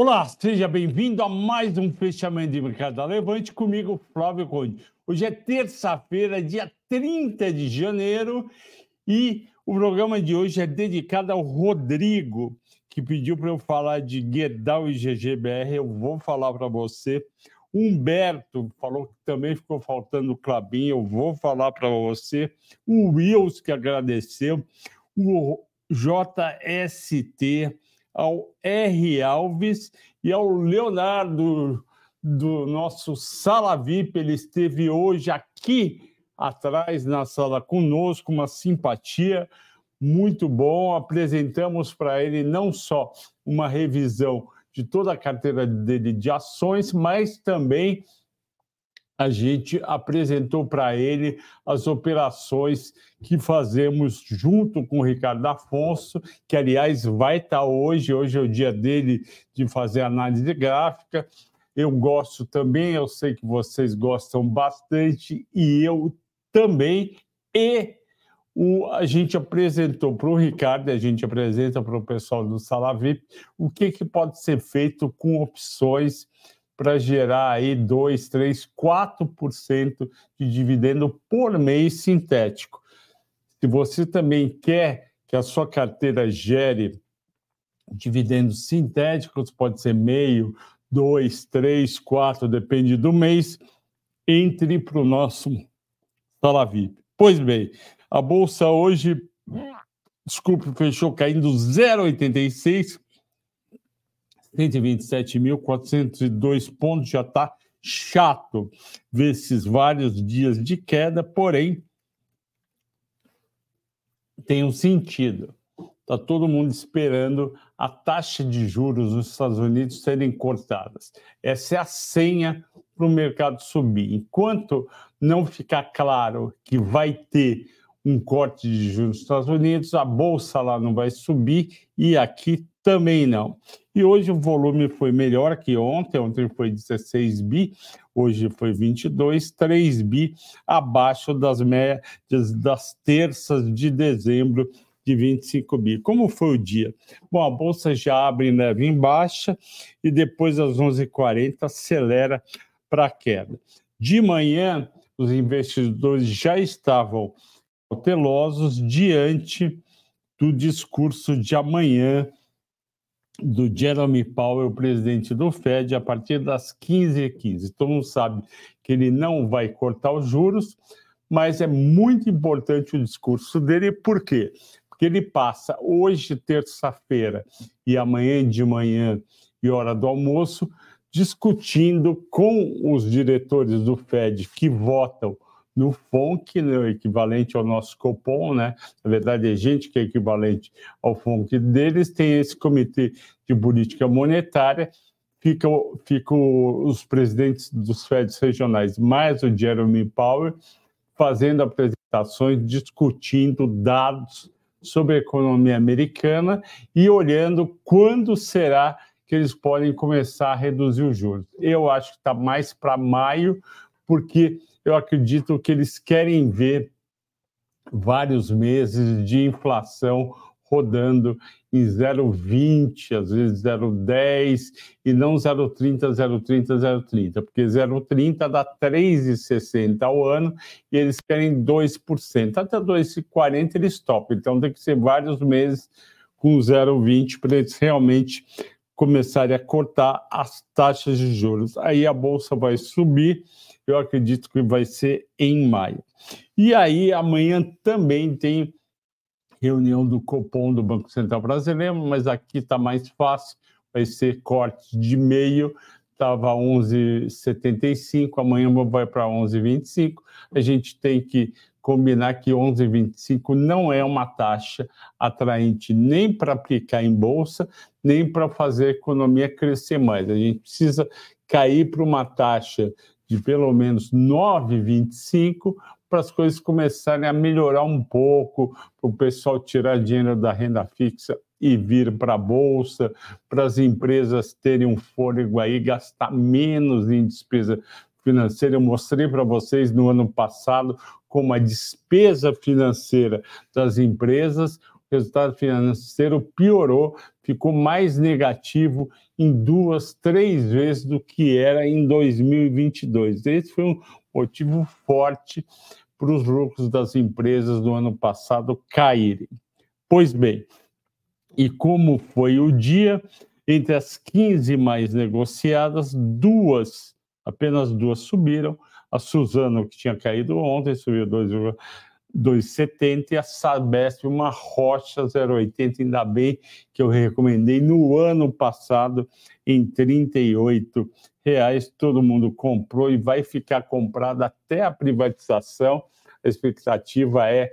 Olá, seja bem-vindo a mais um fechamento de mercado Levante comigo, Flávio Conde. Hoje é terça-feira, dia 30 de janeiro, e o programa de hoje é dedicado ao Rodrigo, que pediu para eu falar de Guedal e GGBR. Eu vou falar para você. Humberto falou que também ficou faltando o Clabin, eu vou falar para você. O Wills, que agradeceu. O JST ao R. Alves e ao Leonardo do nosso Sala VIP. Ele esteve hoje aqui atrás na sala conosco, uma simpatia muito bom. Apresentamos para ele não só uma revisão de toda a carteira dele de ações, mas também a gente apresentou para ele as operações que fazemos junto com o Ricardo Afonso, que, aliás, vai estar tá hoje. Hoje é o dia dele de fazer análise gráfica. Eu gosto também, eu sei que vocês gostam bastante, e eu também. E o, a gente apresentou para o Ricardo, a gente apresenta para o pessoal do Sala VIP, o que, que pode ser feito com opções para gerar aí 2, 3, 4% de dividendo por mês sintético. Se você também quer que a sua carteira gere dividendos sintéticos, pode ser meio, 2, 3, 4, depende do mês, entre para o nosso Sala VIP. Pois bem, a bolsa hoje, desculpe, fechou caindo 0,86 127.402 pontos, já está chato ver esses vários dias de queda, porém tem um sentido. Está todo mundo esperando a taxa de juros nos Estados Unidos serem cortadas. Essa é a senha para o mercado subir. Enquanto não ficar claro que vai ter um corte de juros nos Estados Unidos, a bolsa lá não vai subir e aqui também não. E hoje o volume foi melhor que ontem, ontem foi 16 bi, hoje foi 22, 3 bi abaixo das médias das terças de dezembro de 25 bi. Como foi o dia? Bom, a bolsa já abre leve em baixa e depois às 11h40 acelera para a queda. De manhã, os investidores já estavam cautelosos diante do discurso de amanhã do Jeremy Powell, presidente do Fed, a partir das 15h15. Todo mundo sabe que ele não vai cortar os juros, mas é muito importante o discurso dele, por quê? Porque ele passa hoje, terça-feira, e amanhã de manhã e hora do almoço, discutindo com os diretores do Fed que votam no FONC, né, equivalente ao nosso Copom, né? Na verdade, é gente que é equivalente ao FONC deles, tem esse comitê de política monetária, ficam fica os presidentes dos FEDs regionais, mais o Jeremy Powell, fazendo apresentações, discutindo dados sobre a economia americana e olhando quando será que eles podem começar a reduzir os juros. Eu acho que está mais para maio, porque eu acredito que eles querem ver vários meses de inflação rodando em 0,20, às vezes 0,10 e não 0,30, 0,30, 0,30, porque 0,30 dá 3,60 ao ano e eles querem 2%. Até 2,40 eles topam, então tem que ser vários meses com 0,20 para eles realmente começarem a cortar as taxas de juros. Aí a bolsa vai subir eu acredito que vai ser em maio. E aí, amanhã também tem reunião do Copom do Banco Central Brasileiro, mas aqui está mais fácil, vai ser corte de meio, estava 11,75, amanhã vai para 11,25. A gente tem que combinar que 11,25 não é uma taxa atraente nem para aplicar em bolsa, nem para fazer a economia crescer mais. A gente precisa cair para uma taxa de pelo menos 9,25 para as coisas começarem a melhorar um pouco, para o pessoal tirar dinheiro da renda fixa e vir para a bolsa, para as empresas terem um fôlego aí, gastar menos em despesa financeira. Eu mostrei para vocês no ano passado como a despesa financeira das empresas resultado financeiro piorou, ficou mais negativo em duas, três vezes do que era em 2022. Esse foi um motivo forte para os lucros das empresas do ano passado caírem. Pois bem, e como foi o dia, entre as 15 mais negociadas, duas, apenas duas subiram. A Suzano, que tinha caído ontem, subiu 2,70 e a Sabesp, uma rocha 0,80, ainda bem que eu recomendei no ano passado em 38 reais. Todo mundo comprou e vai ficar comprado até a privatização. A expectativa é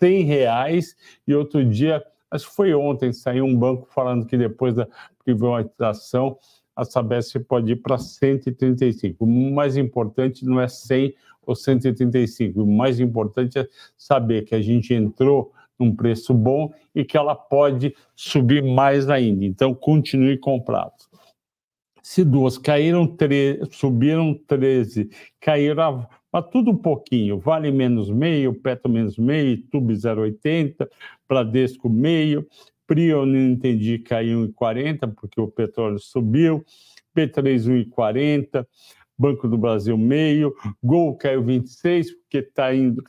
100 reais. E outro dia, acho que foi ontem, saiu um banco falando que depois da privatização a Sabesp pode ir para 135. O mais importante não é 100 ou 135. O mais importante é saber que a gente entrou num preço bom e que ela pode subir mais ainda. Então, continue comprado. Se duas caíram, tre... subiram 13, caíram, mas tudo um pouquinho. Vale menos meio, Petro menos meio, Tube 0,80, Bradesco meio, Prio, não entendi, caiu em 40, porque o petróleo subiu, P3 1,40, Banco do Brasil meio, Gol caiu 26, porque está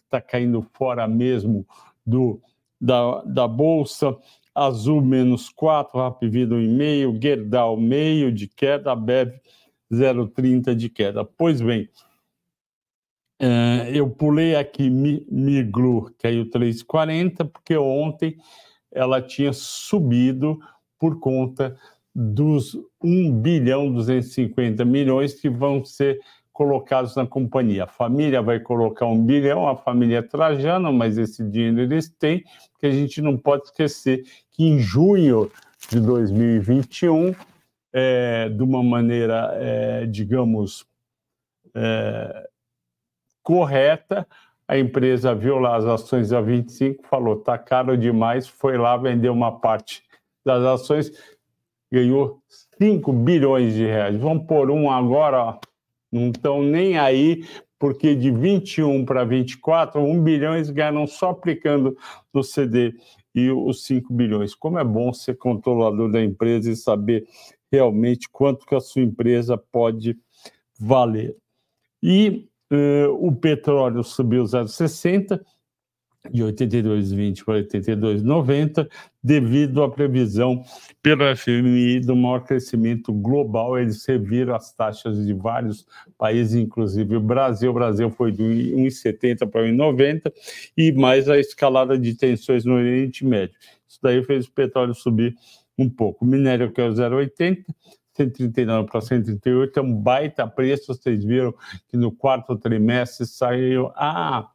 tá caindo fora mesmo do, da, da Bolsa, Azul menos 4, Rapvido 1,5, Gerdau meio de queda, Bev 0,30 de queda. Pois bem, uh, eu pulei aqui Miglu, caiu 3,40, porque ontem ela tinha subido por conta dos 1 bilhão 250 milhões que vão ser colocados na companhia. A família vai colocar um bilhão, a família é Trajano, mas esse dinheiro eles têm, porque a gente não pode esquecer que em junho de 2021, é, de uma maneira, é, digamos, é, correta, a empresa viu lá as ações a 25, falou, tá caro demais, foi lá, vendeu uma parte das ações, ganhou 5 bilhões de reais. Vamos por um agora, ó. não estão nem aí, porque de 21 para 24, 1 bilhão eles ganham só aplicando no CD e os 5 bilhões. Como é bom ser controlador da empresa e saber realmente quanto que a sua empresa pode valer. E uh, o petróleo subiu 0,60, de 82,20 para 82,90, devido à previsão pelo FMI do maior crescimento global. Eles reviram as taxas de vários países, inclusive o Brasil. O Brasil foi de 1,70 para 1,90 e mais a escalada de tensões no Oriente Médio. Isso daí fez o petróleo subir um pouco. O minério que é o 0,80, 139 para 138 é um baita preço. Vocês viram que no quarto trimestre saiu. Ah,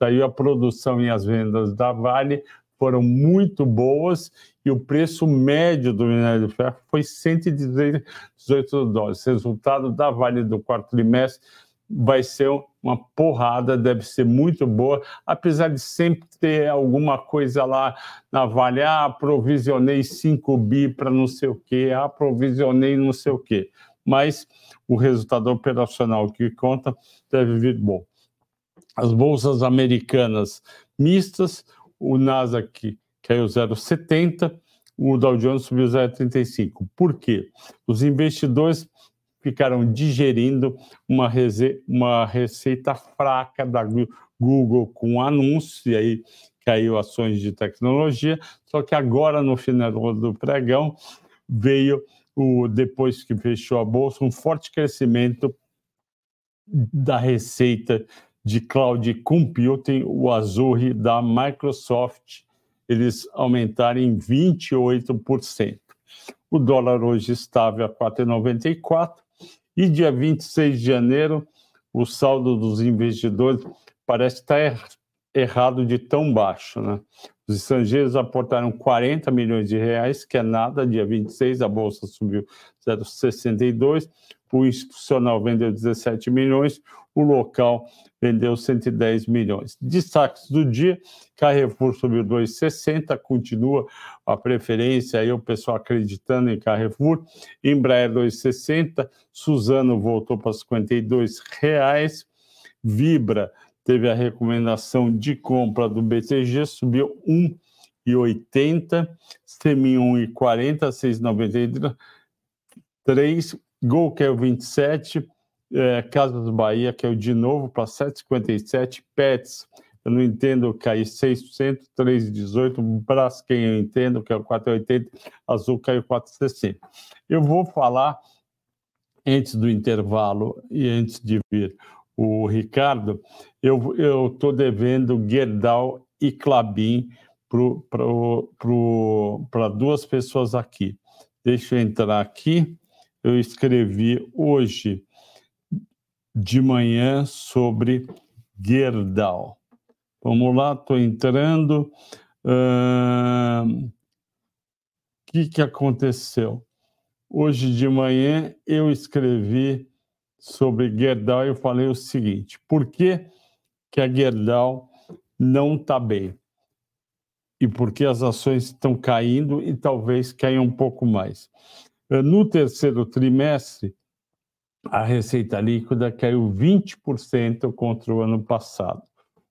Daí a produção e as vendas da Vale foram muito boas e o preço médio do minério de ferro foi 118 dólares. Resultado da Vale do quarto trimestre vai ser uma porrada, deve ser muito boa, apesar de sempre ter alguma coisa lá na Vale, ah, aprovisionei 5 bi para não sei o quê, aprovisionei não sei o quê. Mas o resultado operacional que conta deve vir bom as bolsas americanas mistas, o Nasdaq caiu 0,70, o Dow Jones subiu 0,35. Por quê? Os investidores ficaram digerindo uma, uma receita fraca da Google com anúncios, e aí caiu ações de tecnologia, só que agora, no final do pregão, veio, o, depois que fechou a bolsa, um forte crescimento da receita de cloud computing, o Azure da Microsoft, eles aumentaram em 28%. O dólar hoje estável a 4,94 e dia 26 de janeiro o saldo dos investidores parece estar er errado de tão baixo, né? Os estrangeiros aportaram 40 milhões de reais, que é nada, dia 26 a bolsa subiu 0,62, o institucional vendeu 17 milhões, o local vendeu 110 milhões. Destaques do dia: Carrefour subiu 2,60, continua a preferência, aí o pessoal acreditando em Carrefour. Embraer 2,60, Suzano voltou para 52 reais. Vibra teve a recomendação de compra do BTG, subiu 1 1,80, Semi 1,40, 6,93, Gol caiu 27, é, Casas Bahia caiu de novo para 7,57, Pets, eu não entendo, caiu 6%, 3,18, Braskem eu entendo, que é o 4,80, Azul caiu 4,60. Eu vou falar, antes do intervalo e antes de vir o Ricardo, eu estou devendo Gerdau e Clabin para duas pessoas aqui. Deixa eu entrar aqui. Eu escrevi hoje de manhã sobre Gerdau. Vamos lá, estou entrando. O uh, que, que aconteceu? Hoje de manhã eu escrevi sobre Gerdau e eu falei o seguinte: por que, que a Gerdau não está bem? E por que as ações estão caindo e talvez caiam um pouco mais? No terceiro trimestre, a receita líquida caiu 20% contra o ano passado.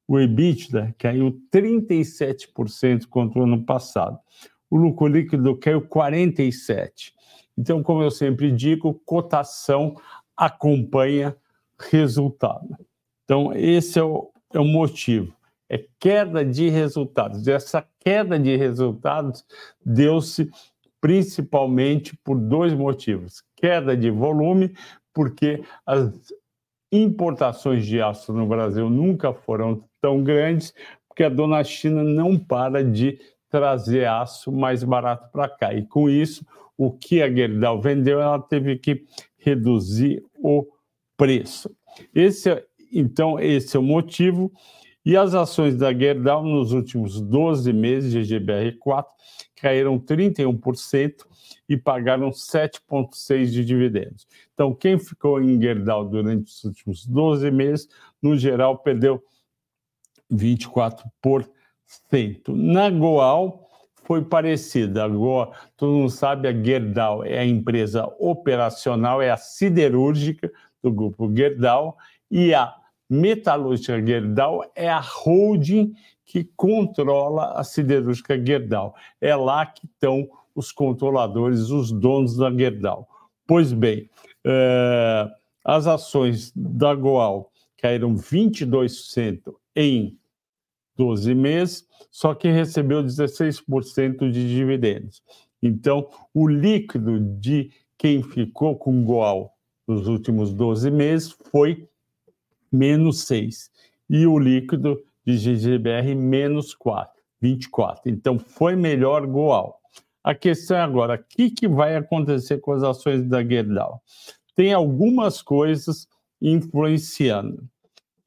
O EBITDA caiu 37% contra o ano passado. O lucro líquido caiu 47%. Então, como eu sempre digo, cotação acompanha resultado. Então, esse é o, é o motivo. É queda de resultados. E essa queda de resultados deu-se principalmente por dois motivos: queda de volume, porque as importações de aço no Brasil nunca foram tão grandes, porque a dona China não para de trazer aço mais barato para cá. E com isso, o que a Gerdau vendeu, ela teve que reduzir o preço. Esse é, então, esse é o motivo. E as ações da Gerdau nos últimos 12 meses de GBR4 caíram 31% e pagaram 7,6% de dividendos. Então, quem ficou em Gerdau durante os últimos 12 meses, no geral, perdeu 24%. Na Goal, foi parecida. Agora, todo mundo sabe, a Gerdau é a empresa operacional, é a siderúrgica do grupo Gerdau, e a metalúrgica Gerdau é a holding que controla a siderúrgica Gerdau. É lá que estão os controladores, os donos da Gerdau. Pois bem, é, as ações da Goal caíram 22% em 12 meses, só que recebeu 16% de dividendos. Então, o líquido de quem ficou com Goal nos últimos 12 meses foi menos 6. E o líquido de GGBR menos 4, 24. Então, foi melhor Goal. A questão é agora, o que, que vai acontecer com as ações da Gerdau? Tem algumas coisas influenciando.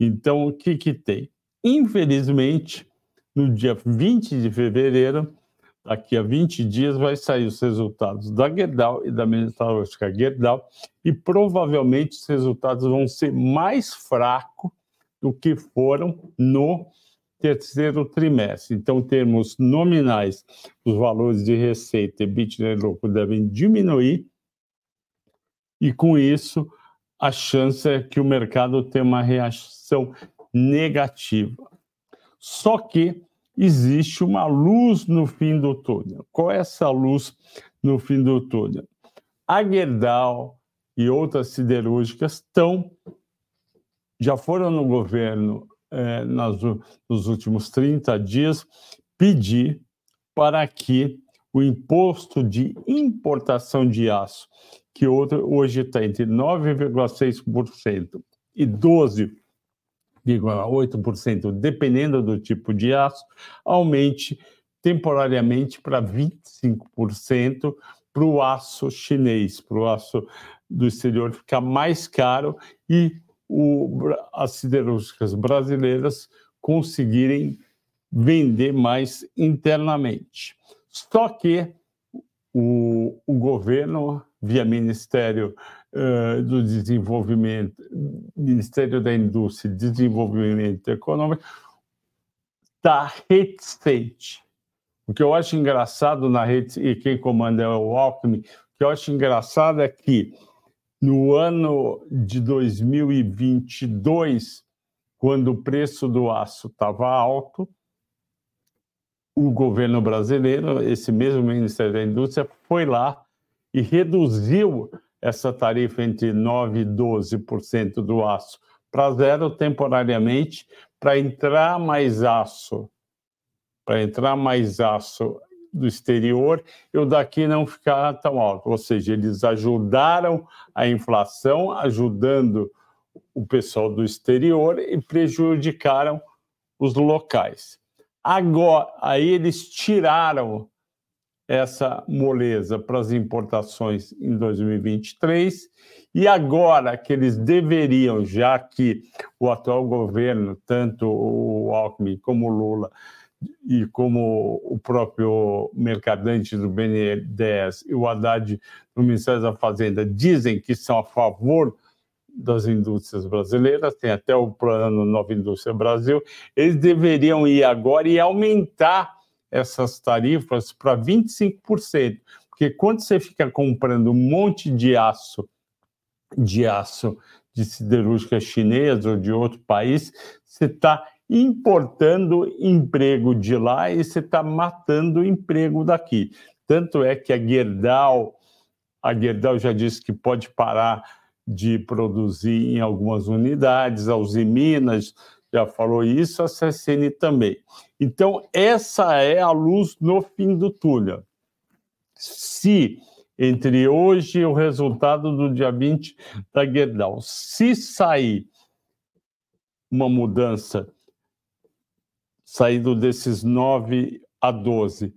Então, o que, que tem? Infelizmente, no dia 20 de fevereiro, daqui a 20 dias, vai sair os resultados da Gerdau e da metalúrgica Gerdau, e provavelmente os resultados vão ser mais fracos do que foram no terceiro trimestre. Então, em termos nominais, os valores de receita e EBITDA e devem diminuir, e com isso, a chance é que o mercado tenha uma reação negativa. Só que existe uma luz no fim do túnel. Qual é essa luz no fim do túnel? A Gerdau e outras siderúrgicas estão já foram no governo eh, nas, nos últimos 30 dias pedir para que o imposto de importação de aço, que hoje está entre 9,6% e 12% 0,8%, dependendo do tipo de aço, aumente temporariamente para 25% para o aço chinês, para o aço do exterior ficar mais caro e o, as siderúrgicas brasileiras conseguirem vender mais internamente. Só que o, o governo, via Ministério uh, do Desenvolvimento, Ministério da Indústria e Desenvolvimento Econômico, está reticente. O que eu acho engraçado na rede, e quem comanda é o Alckmin, o que eu acho engraçado é que no ano de 2022, quando o preço do aço estava alto, o governo brasileiro, esse mesmo Ministério da Indústria, foi lá e reduziu essa tarifa entre 9% e 12% do aço para zero temporariamente, para entrar mais aço, para entrar mais aço do exterior e o daqui não ficar tão alto. Ou seja, eles ajudaram a inflação, ajudando o pessoal do exterior e prejudicaram os locais. Agora, aí eles tiraram essa moleza para as importações em 2023 e agora que eles deveriam, já que o atual governo, tanto o Alckmin como o Lula e como o próprio Mercadante do BNDES e o Haddad do Ministério da Fazenda dizem que são a favor das indústrias brasileiras, tem até o plano Nova Indústria Brasil, eles deveriam ir agora e aumentar essas tarifas para 25%, porque quando você fica comprando um monte de aço, de aço de siderúrgica chinesa ou de outro país, você está importando emprego de lá e você está matando emprego daqui. Tanto é que a Gerdau, a Gerdau já disse que pode parar de produzir em algumas unidades, a Uzi Minas já falou isso, a CSN também. Então, essa é a luz no fim do túnel. Se entre hoje e o resultado do dia 20 da Gerdau, se sair uma mudança, saindo desses 9 a 12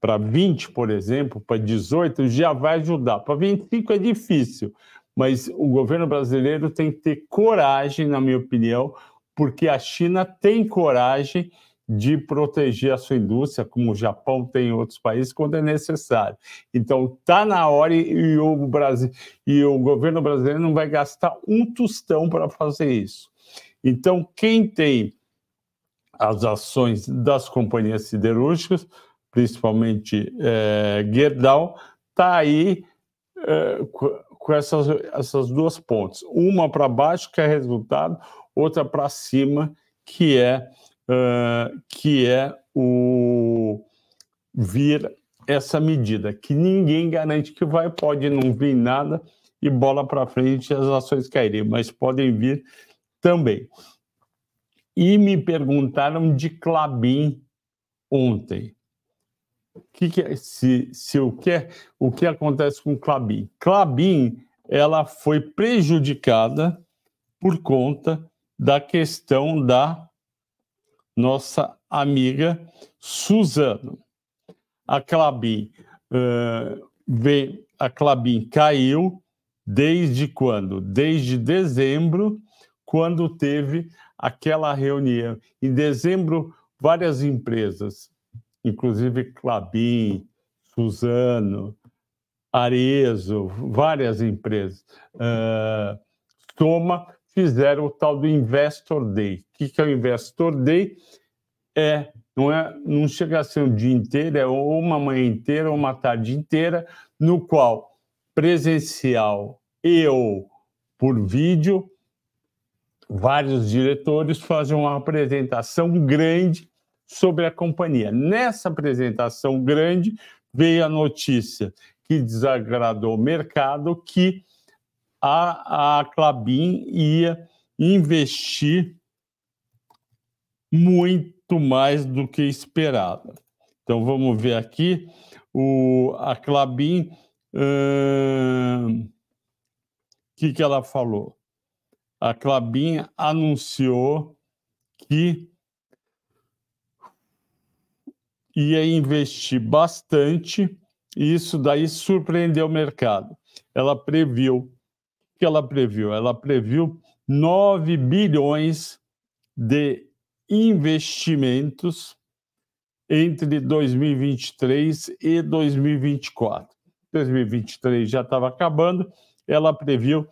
para 20, por exemplo, para 18, já vai ajudar. Para 25 é difícil, mas o governo brasileiro tem que ter coragem, na minha opinião, porque a China tem coragem de proteger a sua indústria, como o Japão tem em outros países, quando é necessário. Então, está na hora e o, Brasil, e o governo brasileiro não vai gastar um tostão para fazer isso. Então, quem tem as ações das companhias siderúrgicas, principalmente é, Gerdau, está aí é, com essas, essas duas pontes. Uma para baixo, que é resultado, outra para cima, que é, uh, que é o vir essa medida, que ninguém garante que vai, pode não vir nada e bola para frente as ações caírem, mas podem vir também. E me perguntaram de Clabin ontem. Que que é, se, se o, que é, o que acontece com Clabin? Clabin ela foi prejudicada por conta da questão da nossa amiga Suzano. A Clabin uh, vem, a Clabin caiu desde quando? Desde dezembro, quando teve aquela reunião. Em dezembro, várias empresas, inclusive Clabin, Suzano, Arezo, várias empresas, uh, Soma, fizeram o tal do Investor Day. O que é o Investor Day? É, não, é, não chega a ser um dia inteiro, é uma manhã inteira ou uma tarde inteira, no qual presencial e ou por vídeo, vários diretores fazem uma apresentação grande sobre a companhia. Nessa apresentação grande veio a notícia que desagradou o mercado que a, a Clabin ia investir muito mais do que esperado. Então vamos ver aqui o, a Clabin, o que, que ela falou? A Clabin anunciou que ia investir bastante e isso daí surpreendeu o mercado. Ela previu que ela previu? Ela previu 9 bilhões de investimentos entre 2023 e 2024. 2023 já estava acabando, ela previu,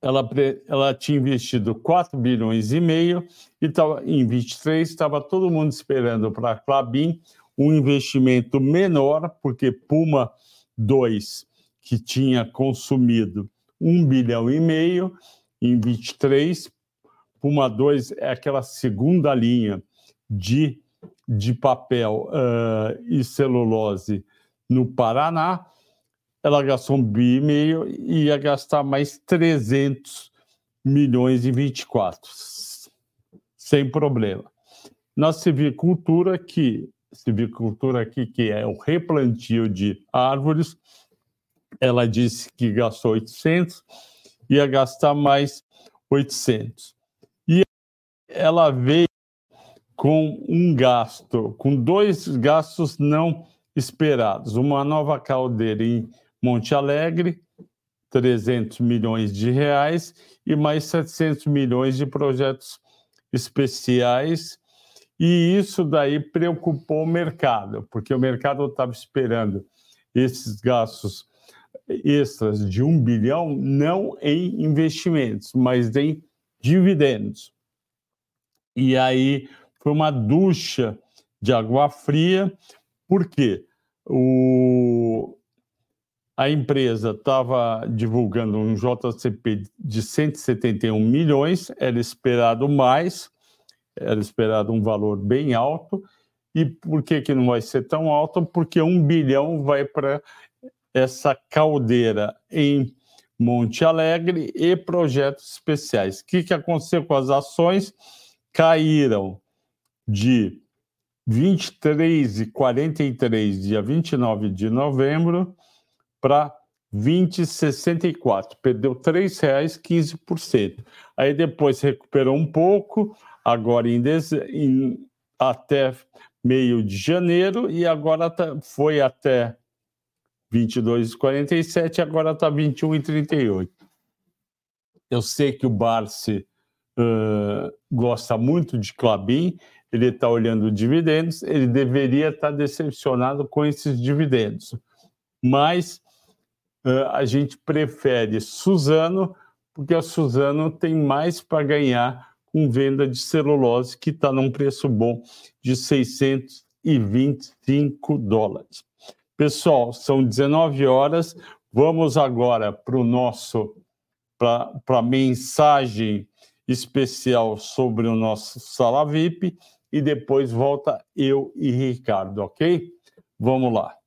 ela, ela tinha investido 4 bilhões e meio, e tava, em 23 estava todo mundo esperando para a Clabin um investimento menor, porque Puma 2 que tinha consumido um bilhão e meio em 23. Puma 2 é aquela segunda linha de de papel uh, e celulose no Paraná, ela gastou um bi e meio e ia gastar mais 300 milhões em 24, sem problema. Na civicultura, que civicultura aqui, que é o replantio de árvores, ela disse que gastou 800, ia gastar mais 800. E ela veio com um gasto, com dois gastos não esperados. Uma nova caldeira em Monte Alegre, 300 milhões de reais, e mais 700 milhões de projetos especiais. E isso daí preocupou o mercado, porque o mercado estava esperando esses gastos extras de um bilhão, não em investimentos, mas em dividendos. E aí foi uma ducha de água fria, porque o, a empresa estava divulgando um JCP de 171 milhões, era esperado mais, era esperado um valor bem alto. E por que, que não vai ser tão alto? Porque um bilhão vai para essa caldeira em Monte Alegre e projetos especiais. O que, que aconteceu com as ações? Caíram de 23,43, dia 29 de novembro, para 20,64. Perdeu R$ 3,00, 15%. Aí depois recuperou um pouco, agora em, em até meio de janeiro, e agora tá, foi até 22,47, agora está 21,38. Eu sei que o Barsi uh, gosta muito de Clabin, ele está olhando dividendos, ele deveria estar tá decepcionado com esses dividendos. Mas a gente prefere Suzano, porque a Suzano tem mais para ganhar com venda de celulose, que está num preço bom de 625 dólares. Pessoal, são 19 horas. Vamos agora para o nosso para a mensagem especial sobre o nosso sala VIP e depois volta eu e Ricardo, ok? Vamos lá.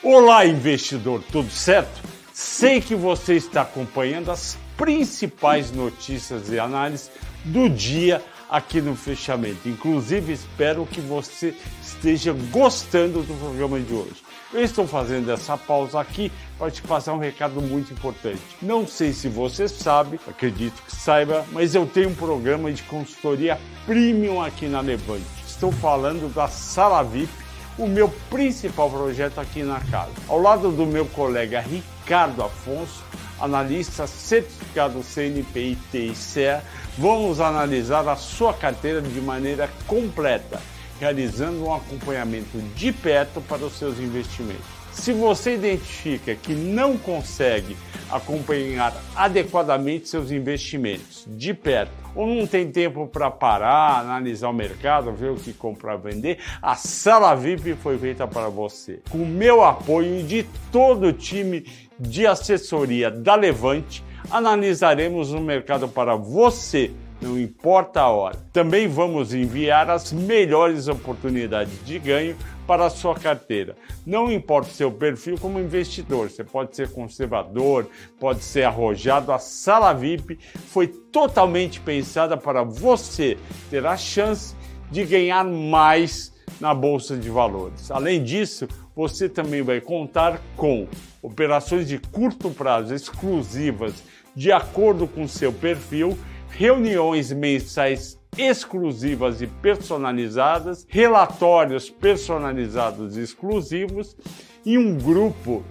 Olá, investidor, tudo certo? Sei que você está acompanhando as principais notícias e análises do dia aqui no fechamento. Inclusive, espero que você esteja gostando do programa de hoje. Eu estou fazendo essa pausa aqui para te passar um recado muito importante. Não sei se você sabe, acredito que saiba, mas eu tenho um programa de consultoria premium aqui na Levante. Estou falando da Sala VIP, o meu principal projeto aqui na casa. Ao lado do meu colega Ricardo Afonso, analista certificado CNPI TICE, vamos analisar a sua carteira de maneira completa realizando um acompanhamento de perto para os seus investimentos. Se você identifica que não consegue acompanhar adequadamente seus investimentos de perto, ou não tem tempo para parar, analisar o mercado, ver o que comprar, vender, a sala VIP foi feita para você. Com o meu apoio e de todo o time de assessoria da Levante, analisaremos o mercado para você não importa a hora. Também vamos enviar as melhores oportunidades de ganho para a sua carteira. Não importa o seu perfil como investidor, você pode ser conservador, pode ser arrojado. A sala VIP foi totalmente pensada para você ter a chance de ganhar mais na bolsa de valores. Além disso, você também vai contar com operações de curto prazo exclusivas de acordo com seu perfil reuniões mensais exclusivas e personalizadas, relatórios personalizados e exclusivos e um grupo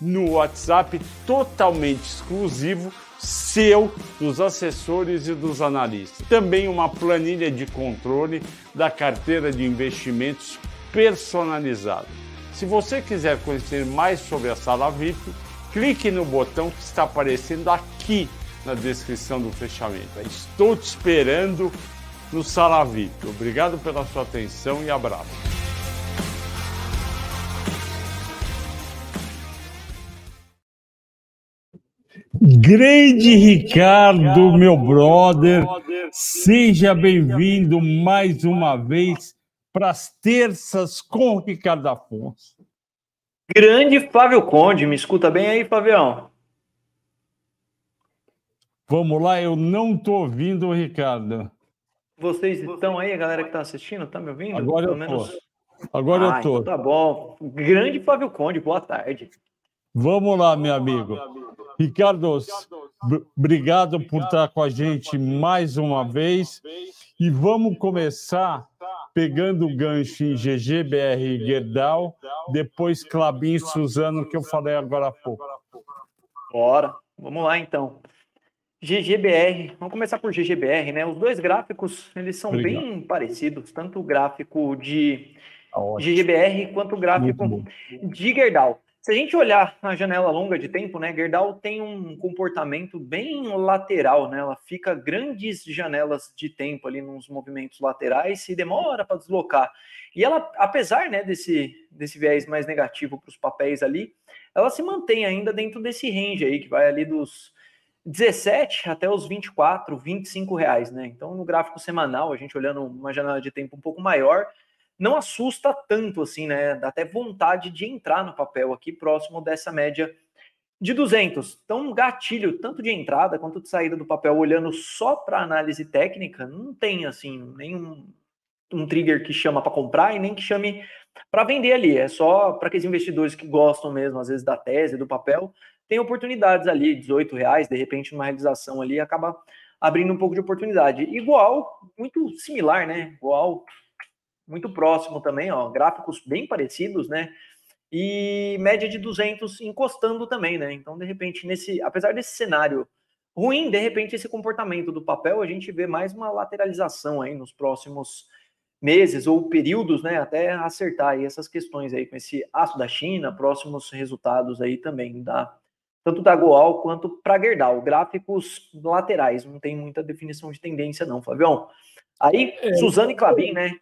no WhatsApp totalmente exclusivo seu, dos assessores e dos analistas. Também uma planilha de controle da carteira de investimentos personalizada. Se você quiser conhecer mais sobre a sala VIP, clique no botão que está aparecendo aqui na descrição do fechamento. Estou te esperando no Sala VIP. Obrigado pela sua atenção e abraço. Grande Ricardo, meu brother, seja bem-vindo mais uma vez para as terças com o Ricardo Afonso. Grande Flávio Conde, me escuta bem aí, Flavião? Vamos lá, eu não estou ouvindo o Ricardo. Vocês estão aí, a galera que está assistindo, está me ouvindo? Agora Pelo eu menos... tô. Agora ah, eu tô. Então tá bom. Grande Flávio Conde, boa tarde. Vamos lá, meu amigo. Ricardo, obrigado por estar com a gente mais uma vez. E vamos começar pegando o gancho em GGBR Gerdau, depois Clabin e Suzano, que eu falei agora há pouco. Bora, vamos lá então. GGBR, vamos começar por GGBR, né? Os dois gráficos, eles são Obrigado. bem parecidos, tanto o gráfico de tá GGBR quanto o gráfico de Gerdau. Se a gente olhar na janela longa de tempo, né, Gerdau tem um comportamento bem lateral, né? Ela fica grandes janelas de tempo ali nos movimentos laterais e demora para deslocar. E ela, apesar, né, desse desse viés mais negativo para os papéis ali, ela se mantém ainda dentro desse range aí que vai ali dos 17 até os 24, 25 reais, né? Então, no gráfico semanal, a gente olhando uma janela de tempo um pouco maior, não assusta tanto assim, né? Dá até vontade de entrar no papel aqui próximo dessa média de 200. Então, um gatilho tanto de entrada quanto de saída do papel, olhando só para análise técnica, não tem assim nenhum um trigger que chama para comprar e nem que chame para vender ali. É só para aqueles investidores que gostam mesmo, às vezes, da tese, do papel, tem oportunidades ali, 18 reais, de repente, numa realização ali, acaba abrindo um pouco de oportunidade. Igual, muito similar, né? Igual muito próximo também, ó, gráficos bem parecidos, né? E média de 200 encostando também, né? Então, de repente, nesse, apesar desse cenário ruim, de repente esse comportamento do papel, a gente vê mais uma lateralização aí nos próximos meses ou períodos, né, até acertar aí essas questões aí com esse aço da China, próximos resultados aí também da tanto da Goal quanto para Gerdau, gráficos laterais, não tem muita definição de tendência não, Flavião. Aí, é, Suzano e Clabin, né,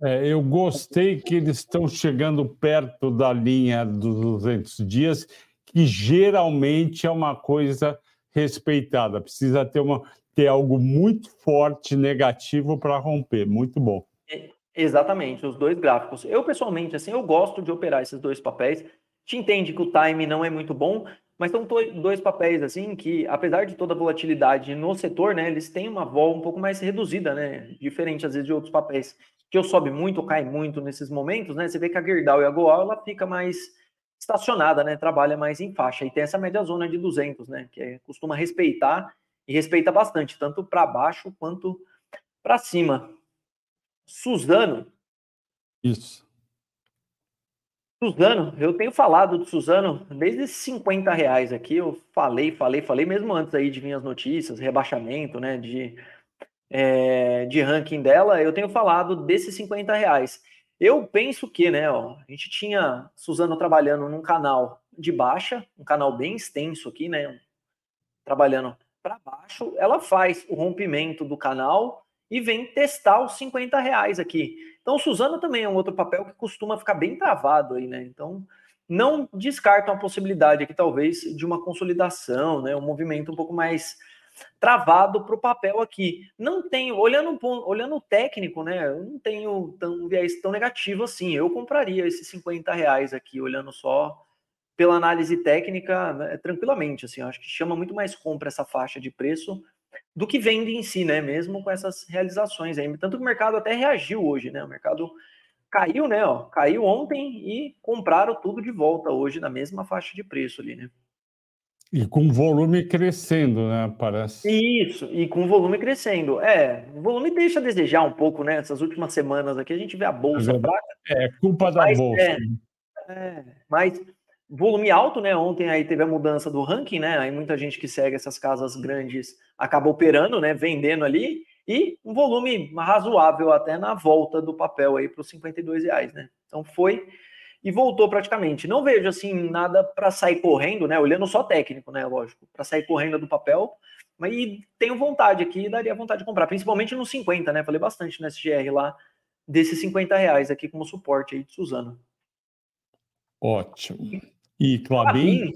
é, eu gostei que eles estão chegando perto da linha dos 200 dias, que geralmente é uma coisa respeitada. Precisa ter, uma, ter algo muito forte negativo para romper. Muito bom. É, exatamente, os dois gráficos. Eu, pessoalmente, assim, eu gosto de operar esses dois papéis. Te entende que o time não é muito bom, mas são dois papéis assim que, apesar de toda a volatilidade no setor, né, eles têm uma vol um pouco mais reduzida, né, diferente às vezes de outros papéis que eu sobe muito ou cai muito nesses momentos, né? Você vê que a Gerdau e a Goal ela fica mais estacionada, né? Trabalha mais em faixa e tem essa média zona de 200, né? Que é, costuma respeitar e respeita bastante, tanto para baixo quanto para cima. Suzano. Isso. Suzano, eu tenho falado do Suzano desde esses 50 reais aqui. Eu falei, falei, falei, mesmo antes aí de vir as notícias, rebaixamento, né? De é, de ranking dela, eu tenho falado desses 50 reais. Eu penso que, né, ó, a gente tinha Suzano trabalhando num canal de baixa, um canal bem extenso aqui, né, trabalhando para baixo, ela faz o rompimento do canal e vem testar os 50 reais aqui. Então, Suzano também é um outro papel que costuma ficar bem travado aí, né? Então, não descartam a possibilidade aqui, talvez, de uma consolidação, né? Um movimento um pouco mais travado para o papel aqui. Não tenho, olhando, olhando o técnico, né? Eu não tenho tão viés tão negativo assim. Eu compraria esses 50 reais aqui, olhando só pela análise técnica, né, tranquilamente. Assim, acho que chama muito mais compra essa faixa de preço do que vende em si, né? Mesmo com essas realizações aí. Tanto que o mercado até reagiu hoje, né? O mercado caiu, né? Ó, caiu ontem e compraram tudo de volta hoje na mesma faixa de preço ali, né? E com volume crescendo, né? Parece. Isso, e com volume crescendo. É, o volume deixa a desejar um pouco, né? Essas últimas semanas aqui a gente vê a bolsa é, fraca. É, culpa da mas, bolsa. É, é, mas volume alto, né? Ontem aí teve a mudança do ranking, né? Aí muita gente que segue essas casas grandes acaba operando, né? Vendendo ali. E um volume razoável até na volta do papel aí para os 52 reais, né? Então foi e voltou praticamente. Não vejo assim nada para sair correndo, né? Olhando só técnico, né? Lógico, para sair correndo do papel, mas tenho vontade aqui, daria vontade de comprar, principalmente no 50, né? Falei bastante no SGR lá desses 50 reais aqui como suporte aí de Suzano. Ótimo. E Clabin?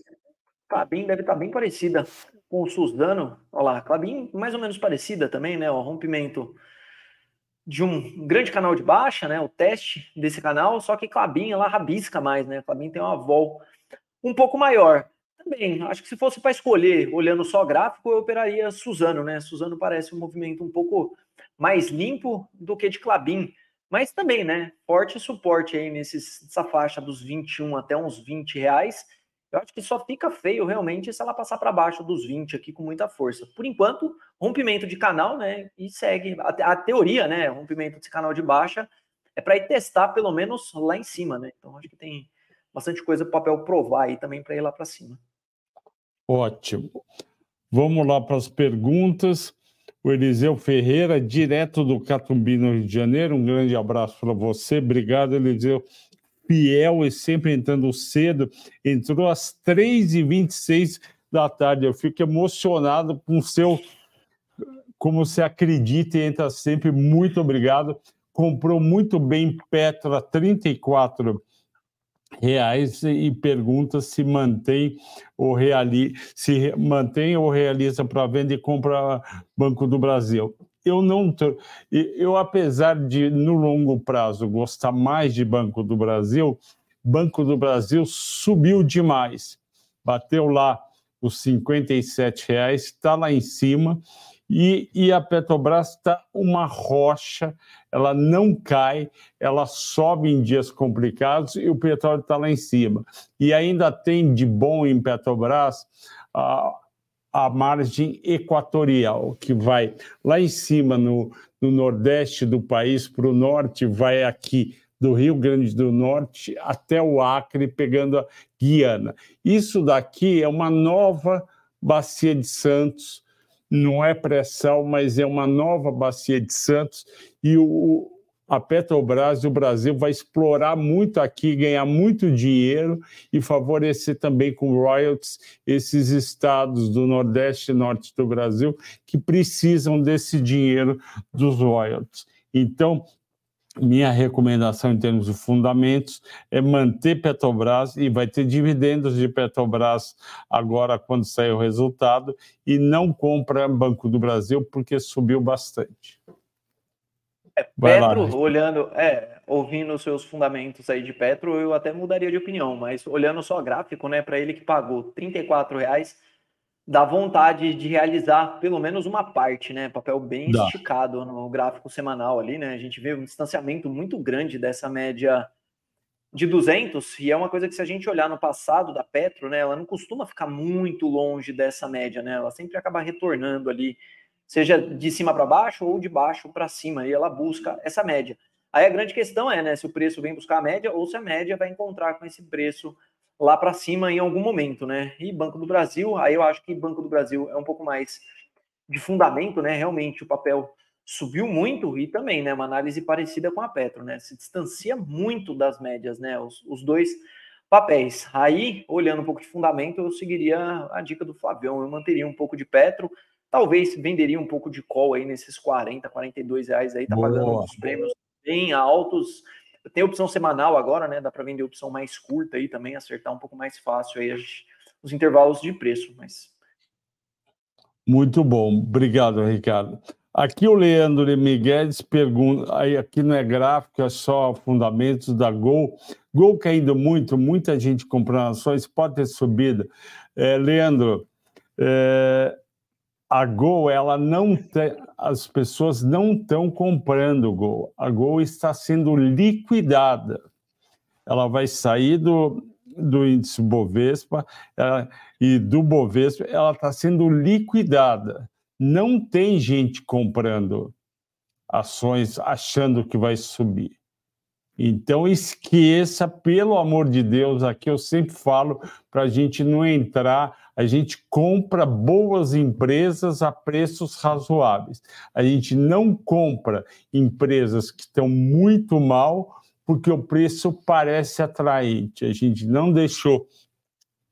Clabin deve estar tá bem parecida com o Suzano. Olha lá, Clabin mais ou menos parecida também, né? O rompimento de um grande canal de baixa, né? O teste desse canal, só que Clabin ela rabisca mais, né? Clabin tem uma vol um pouco maior. Também, acho que se fosse para escolher, olhando só gráfico, eu operaria Suzano, né? Suzano parece um movimento um pouco mais limpo do que de Clabin. Mas também, né? Forte suporte aí nesses, nessa faixa dos 21 até uns 20 reais. Eu acho que só fica feio realmente se ela passar para baixo dos 20 aqui com muita força. Por enquanto, rompimento de canal, né? E segue. A, a teoria, né? Rompimento desse canal de baixa é para ir testar pelo menos lá em cima, né? Então acho que tem bastante coisa para o papel provar aí também para ir lá para cima. Ótimo. Vamos lá para as perguntas. O Eliseu Ferreira, direto do Catumbi, no Rio de Janeiro. Um grande abraço para você. Obrigado, Eliseu fiel e sempre entrando cedo, entrou às 3h26 da tarde. Eu fico emocionado com o seu. Como você acredita e entra sempre. Muito obrigado. Comprou muito bem Petro a 34 reais e pergunta se mantém ou realiza, se mantém ou realiza para venda e compra Banco do Brasil. Eu não eu apesar de no longo prazo gostar mais de Banco do Brasil, Banco do Brasil subiu demais, bateu lá os 57 reais, está lá em cima e, e a Petrobras está uma rocha, ela não cai, ela sobe em dias complicados e o petróleo está lá em cima. E ainda tem de bom em Petrobras a, a margem equatorial, que vai lá em cima, no, no nordeste do país, para o norte, vai aqui do Rio Grande do Norte até o Acre, pegando a Guiana. Isso daqui é uma nova bacia de Santos, não é pré-sal, mas é uma nova bacia de Santos, e o, a Petrobras e o Brasil vai explorar muito aqui, ganhar muito dinheiro e favorecer também com royalties esses estados do Nordeste e Norte do Brasil que precisam desse dinheiro dos royalties. Então, minha recomendação em termos de fundamentos é manter Petrobras e vai ter dividendos de Petrobras agora quando sair o resultado e não compra Banco do Brasil porque subiu bastante. É, Petro, lá, olhando, é, ouvindo os seus fundamentos aí de Petro, eu até mudaria de opinião, mas olhando só gráfico, né, para ele que pagou R$ reais, dá vontade de realizar pelo menos uma parte, né, papel bem dá. esticado no gráfico semanal ali, né, a gente vê um distanciamento muito grande dessa média de 200, e é uma coisa que se a gente olhar no passado da Petro, né, ela não costuma ficar muito longe dessa média, né, ela sempre acaba retornando ali seja de cima para baixo ou de baixo para cima, e ela busca essa média. Aí a grande questão é, né, se o preço vem buscar a média ou se a média vai encontrar com esse preço lá para cima em algum momento, né? E Banco do Brasil, aí eu acho que Banco do Brasil é um pouco mais de fundamento, né? Realmente o papel subiu muito e também, né, uma análise parecida com a Petro, né? Se distancia muito das médias, né? Os, os dois papéis. Aí, olhando um pouco de fundamento, eu seguiria a dica do Flavião, eu manteria um pouco de Petro, Talvez venderia um pouco de call aí nesses 40, 42 reais aí, tá Boa. pagando uns prêmios bem altos. Tem opção semanal agora, né? Dá para vender opção mais curta aí também, acertar um pouco mais fácil aí os intervalos de preço, mas muito bom, obrigado, Ricardo. Aqui o Leandro Miguel pergunta, aí aqui não é gráfico, é só fundamentos da Gol. Gol caindo muito, muita gente comprando ações, pode ter subido. É, Leandro, é, a Gol, ela não tem, as pessoas não estão comprando Gol. A Gol está sendo liquidada. Ela vai sair do, do índice Bovespa ela, e do Bovespa, ela está sendo liquidada. Não tem gente comprando ações achando que vai subir. Então esqueça, pelo amor de Deus, aqui eu sempre falo para a gente não entrar a gente compra boas empresas a preços razoáveis. A gente não compra empresas que estão muito mal porque o preço parece atraente. A gente não deixou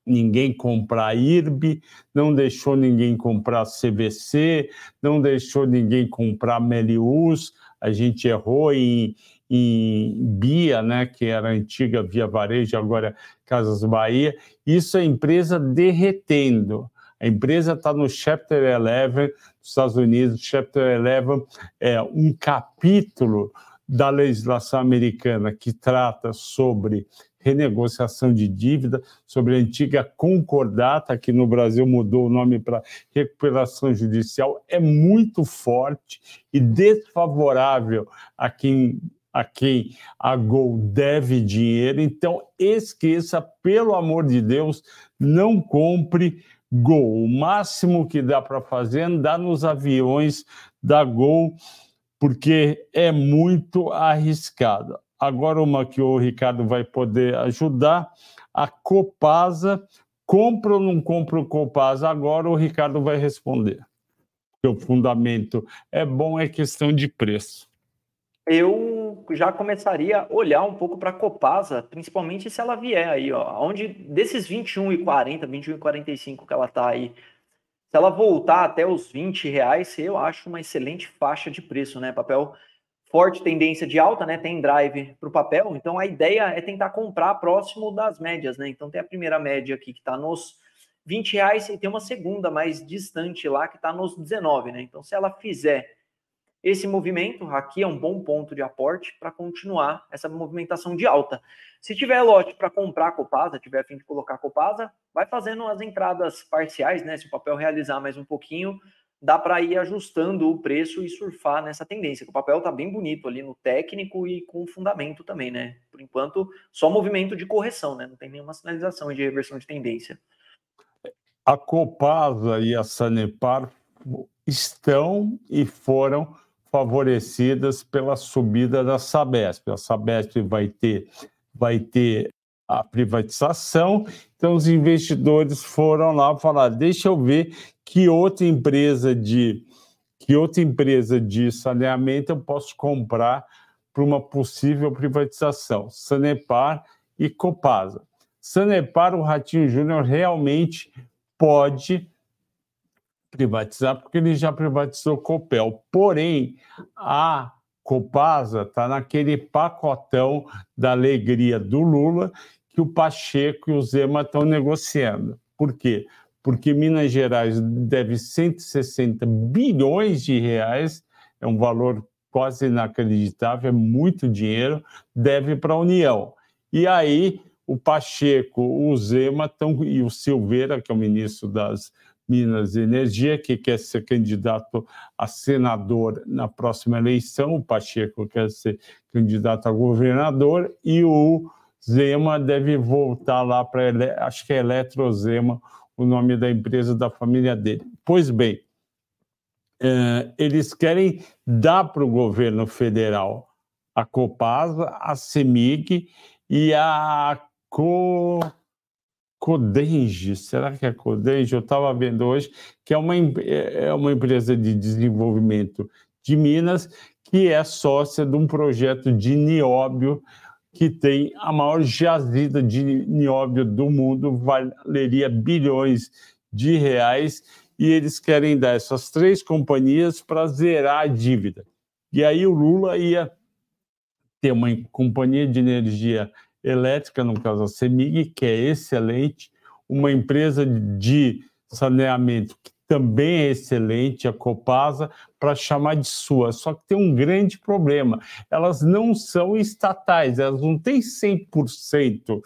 ninguém comprar IRB, não deixou ninguém comprar CVC, não deixou ninguém comprar Melius. A gente errou em, em Bia, né, que era antiga Via Varejo, agora Casas Bahia. Isso é empresa derretendo. A empresa está no Chapter 11 dos Estados Unidos. Chapter 11 é um capítulo da legislação americana que trata sobre renegociação de dívida, sobre a antiga concordata, que no Brasil mudou o nome para recuperação judicial, é muito forte e desfavorável a quem a quem a Gol deve dinheiro. Então, esqueça, pelo amor de Deus, não compre Gol. O máximo que dá para fazer é andar nos aviões da Gol porque é muito arriscado. Agora, uma que o Ricardo vai poder ajudar, a Copasa. Compra ou não compra o Copasa? Agora o Ricardo vai responder. O fundamento é bom, é questão de preço. Eu já começaria a olhar um pouco para a Copasa, principalmente se ela vier aí, ó, onde desses 21,40, 21,45 que ela está aí, se ela voltar até os 20 reais, eu acho uma excelente faixa de preço, né? Papel forte tendência de alta, né? Tem drive para o papel, então a ideia é tentar comprar próximo das médias, né? Então tem a primeira média aqui que está nos 20 reais e tem uma segunda mais distante lá que está nos 19, né? Então se ela fizer esse movimento aqui é um bom ponto de aporte para continuar essa movimentação de alta. Se tiver lote para comprar Copasa, tiver a fim de colocar Copasa, vai fazendo as entradas parciais, né? Se o papel realizar mais um pouquinho, dá para ir ajustando o preço e surfar nessa tendência. O papel está bem bonito ali no técnico e com fundamento também, né? Por enquanto, só movimento de correção, né? Não tem nenhuma sinalização de reversão de tendência. A Copasa e a Sanepar estão e foram favorecidas pela subida da Sabesp. A Sabesp vai ter, vai ter a privatização, então os investidores foram lá falar: deixa eu ver que outra empresa de que outra empresa de saneamento eu posso comprar para uma possível privatização. Sanepar e Copasa. Sanepar, o Ratinho Júnior realmente pode privatizar, porque ele já privatizou Copel. Porém, a Copasa está naquele pacotão da alegria do Lula que o Pacheco e o Zema estão negociando. Por quê? Porque Minas Gerais deve 160 bilhões de reais, é um valor quase inacreditável, é muito dinheiro, deve para a União. E aí o Pacheco, o Zema tão, e o Silveira, que é o ministro das Minas e Energia, que quer ser candidato a senador na próxima eleição, o Pacheco quer ser candidato a governador, e o Zema deve voltar lá para, acho que é Eletrozema, o nome da empresa da família dele. Pois bem, eh, eles querem dar para o governo federal a Copasa, a CEMIG e a Co Codenge, será que é Codenge? Eu estava vendo hoje que é uma, é uma empresa de desenvolvimento de Minas que é sócia de um projeto de nióbio que tem a maior jazida de nióbio do mundo, valeria bilhões de reais, e eles querem dar essas três companhias para zerar a dívida. E aí o Lula ia ter uma companhia de energia elétrica, no caso a CEMIG, que é excelente, uma empresa de saneamento que também é excelente, a Copasa, para chamar de sua. Só que tem um grande problema: elas não são estatais, elas não têm 100%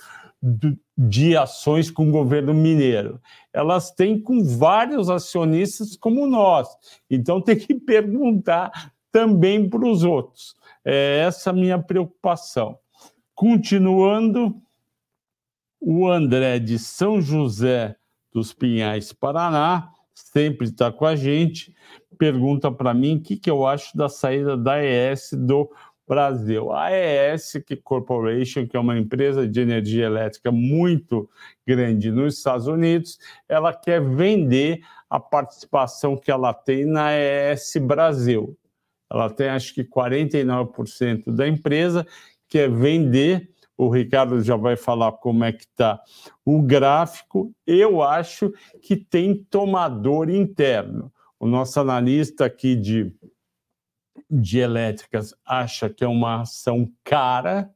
de ações com o governo mineiro. Elas têm com vários acionistas como nós. Então tem que perguntar também para os outros. É essa a minha preocupação. Continuando, o André de São José dos Pinhais, Paraná, sempre está com a gente, pergunta para mim o que, que eu acho da saída da AES do Brasil. A AES Corporation, que é uma empresa de energia elétrica muito grande nos Estados Unidos, ela quer vender a participação que ela tem na AES Brasil. Ela tem acho que 49% da empresa que é vender. O Ricardo já vai falar como é que está o gráfico. Eu acho que tem tomador interno. O nosso analista aqui de, de elétricas acha que é uma ação cara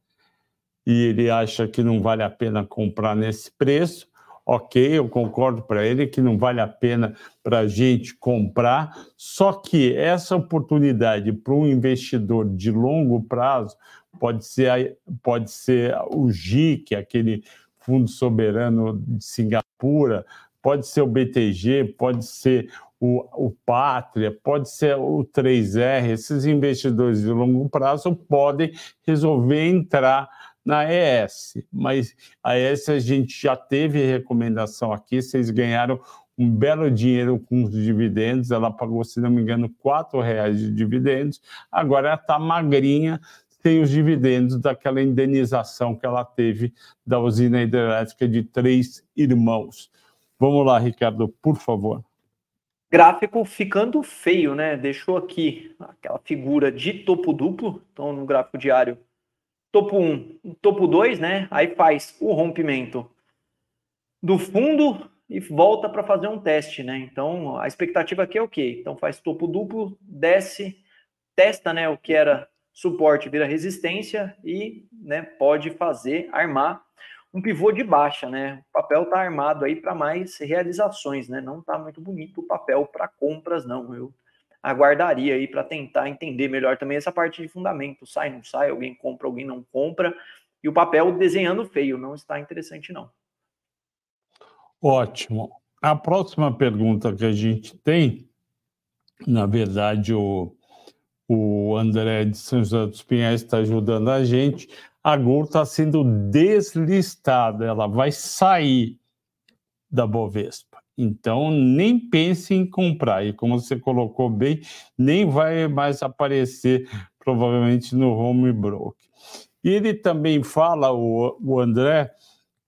e ele acha que não vale a pena comprar nesse preço. ok, eu concordo para ele que não vale a pena para a gente comprar, só que essa oportunidade para um investidor de longo prazo pode ser, pode ser o GIC, aquele fundo soberano de Singapura, pode ser o BTG, pode ser o, o Pátria, pode ser o 3R, esses investidores de longo prazo podem resolver entrar na ES, mas a ES a gente já teve recomendação aqui, vocês ganharam um belo dinheiro com os dividendos, ela pagou, se não me engano, R$ reais de dividendos, agora ela está magrinha, tem os dividendos daquela indenização que ela teve da usina hidrelétrica de Três Irmãos. Vamos lá, Ricardo, por favor. Gráfico ficando feio, né? Deixou aqui aquela figura de topo duplo, então no gráfico diário, topo 1, topo 2, né? Aí faz o rompimento do fundo e volta para fazer um teste, né? Então a expectativa aqui é o quê? Então faz topo duplo, desce, testa, né, o que era suporte vira resistência e, né, pode fazer armar um pivô de baixa, né? O papel está armado aí para mais realizações, né? Não está muito bonito o papel para compras, não. Eu aguardaria aí para tentar entender melhor também essa parte de fundamento. Sai, não sai, alguém compra, alguém não compra. E o papel desenhando feio, não está interessante, não. Ótimo. A próxima pergunta que a gente tem, na verdade, o, o André de São José dos Pinhais está ajudando a gente a Gol está sendo deslistada, ela vai sair da Bovespa. Então, nem pense em comprar. E como você colocou bem, nem vai mais aparecer provavelmente no home broker. Ele também fala, o, o André,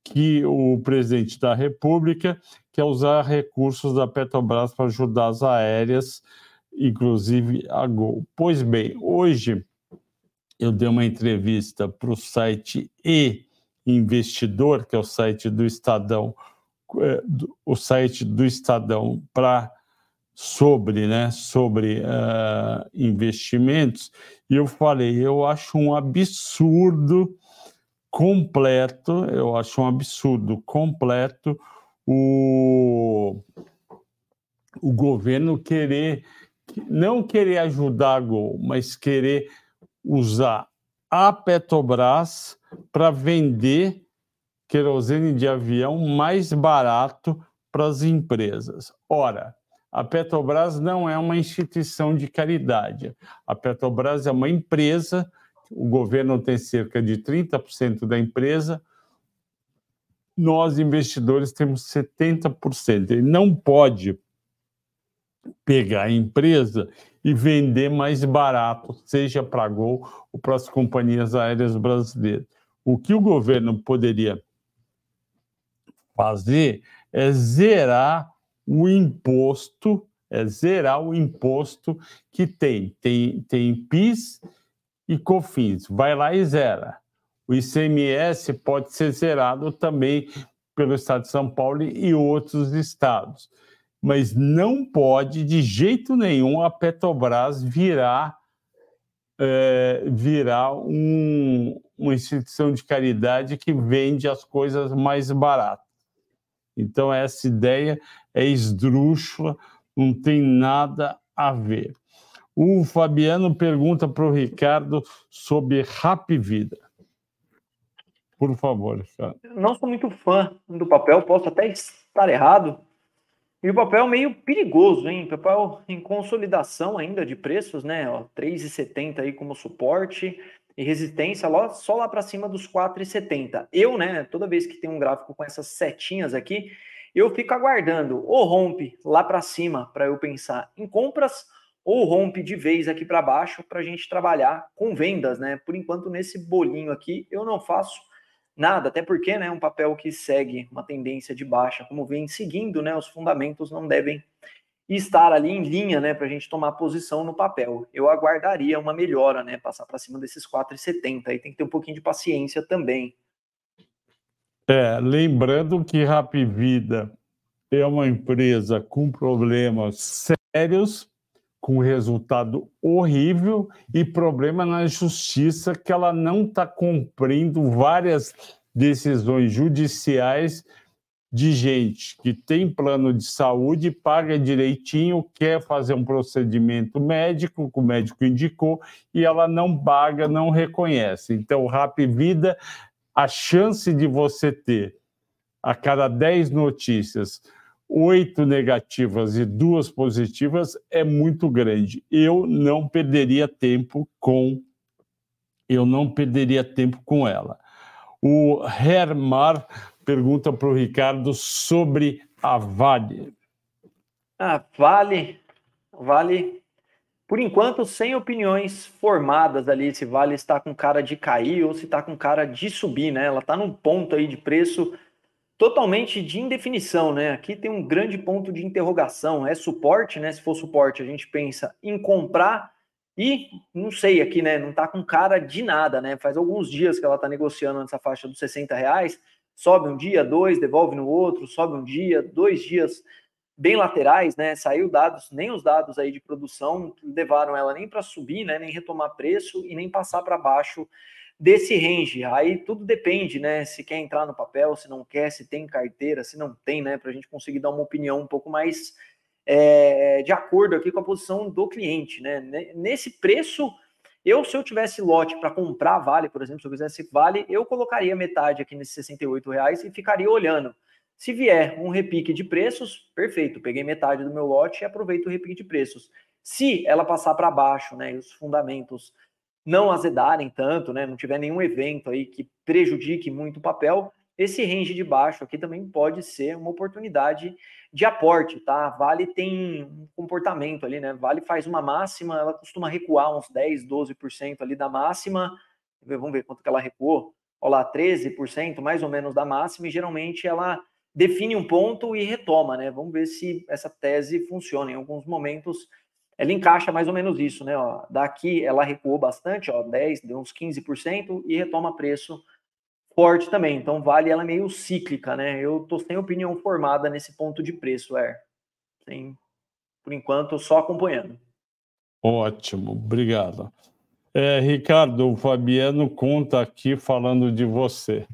que o presidente da República quer usar recursos da Petrobras para ajudar as aéreas, inclusive a Gol. Pois bem, hoje eu dei uma entrevista para o site E Investidor, que é o site do Estadão, é, o site do Estadão para sobre, né, sobre uh, investimentos, e eu falei, eu acho um absurdo completo, eu acho um absurdo completo o, o governo querer, não querer ajudar a Gol, mas querer usar a Petrobras para vender querosene de avião mais barato para as empresas. Ora, a Petrobras não é uma instituição de caridade. A Petrobras é uma empresa, o governo tem cerca de 30% da empresa, nós, investidores, temos 70%. Ele não pode pegar a empresa e vender mais barato, seja para a Gol ou para as companhias aéreas brasileiras. O que o governo poderia fazer é zerar o imposto, é zerar o imposto que tem. Tem, tem PIS e COFINS. Vai lá e zera. O ICMS pode ser zerado também pelo Estado de São Paulo e outros estados mas não pode de jeito nenhum a Petrobras virar é, virar um, uma instituição de caridade que vende as coisas mais baratas. Então essa ideia é esdrúxula, não tem nada a ver. O Fabiano pergunta para o Ricardo sobre Rap Vida. Por favor, Ricardo. Não sou muito fã do papel, posso até estar errado, e o papel meio perigoso, hein? Papel em consolidação ainda de preços, né? 3,70 aí como suporte e resistência lá, só lá para cima dos 4,70. Eu, né, toda vez que tem um gráfico com essas setinhas aqui, eu fico aguardando ou rompe lá para cima para eu pensar em compras ou rompe de vez aqui para baixo para a gente trabalhar com vendas, né? Por enquanto, nesse bolinho aqui, eu não faço nada, até porque né, um papel que segue uma tendência de baixa, como vem seguindo, né, os fundamentos não devem estar ali em linha né, para a gente tomar posição no papel. Eu aguardaria uma melhora, né, passar para cima desses 4,70. Aí tem que ter um pouquinho de paciência também. É, lembrando que Rapvida é uma empresa com problemas sérios, com resultado horrível e problema na justiça que ela não está cumprindo várias decisões judiciais de gente que tem plano de saúde, paga direitinho, quer fazer um procedimento médico, que o médico indicou, e ela não paga, não reconhece. Então, Rap Vida, a chance de você ter a cada 10 notícias, oito negativas e duas positivas é muito grande. Eu não perderia tempo com eu não perderia tempo com ela. O Hermar pergunta para o Ricardo sobre a Vale. Ah, Vale, Vale, por enquanto, sem opiniões formadas ali, se Vale está com cara de cair ou se está com cara de subir, né? Ela está num ponto aí de preço totalmente de indefinição, né? Aqui tem um grande ponto de interrogação. É suporte, né? Se for suporte, a gente pensa em comprar e não sei aqui, né? Não está com cara de nada, né? Faz alguns dias que ela está negociando nessa faixa dos 60 reais sobe um dia, dois, devolve no outro, sobe um dia, dois dias bem laterais, né? Saiu dados, nem os dados aí de produção levaram ela nem para subir, né? Nem retomar preço e nem passar para baixo desse range. Aí tudo depende, né? Se quer entrar no papel, se não quer, se tem carteira, se não tem, né? Para a gente conseguir dar uma opinião um pouco mais é, de acordo aqui com a posição do cliente, né? Nesse preço eu, se eu tivesse lote para comprar Vale, por exemplo, se eu quisesse Vale, eu colocaria metade aqui nesses 68 reais e ficaria olhando. Se vier um repique de preços, perfeito, peguei metade do meu lote e aproveito o repique de preços. Se ela passar para baixo, né, e os fundamentos não azedarem tanto, né, não tiver nenhum evento aí que prejudique muito o papel, esse range de baixo aqui também pode ser uma oportunidade de aporte, tá? Vale tem um comportamento ali, né? Vale faz uma máxima, ela costuma recuar uns 10, 12% ali da máxima. Vamos ver quanto que ela recuou. Olha lá, 13% mais ou menos da máxima, e geralmente ela define um ponto e retoma, né? Vamos ver se essa tese funciona. Em alguns momentos ela encaixa mais ou menos isso, né? Ó, daqui ela recuou bastante, ó, 10, deu uns 15% e retoma preço forte também. Então, Vale ela meio cíclica, né? Eu tô sem opinião formada nesse ponto de preço, é. Sem, por enquanto, só acompanhando. Ótimo, obrigado. É, Ricardo, o Fabiano conta aqui falando de você.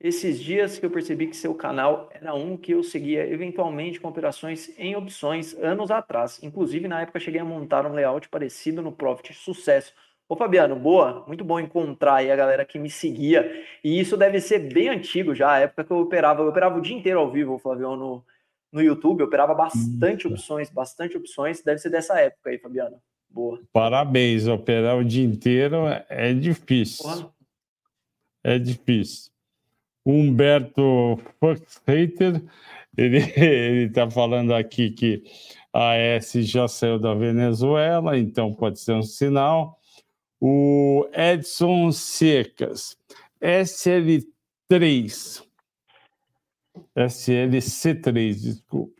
Esses dias que eu percebi que seu canal era um que eu seguia eventualmente com operações em opções anos atrás. Inclusive, na época, cheguei a montar um layout parecido no Profit. Sucesso! Ô Fabiano, boa, muito bom encontrar aí a galera que me seguia. E isso deve ser bem antigo já, a época que eu operava, eu operava o dia inteiro ao vivo, Fabiano, no, no YouTube, eu operava bastante opções, bastante opções, deve ser dessa época aí, Fabiano. Boa. Parabéns, operar o dia inteiro é difícil. Porra. É difícil. Humberto Fuxhater, ele está falando aqui que a S já saiu da Venezuela, então pode ser um sinal. O Edson Secas, SL3, SLC3, desculpe.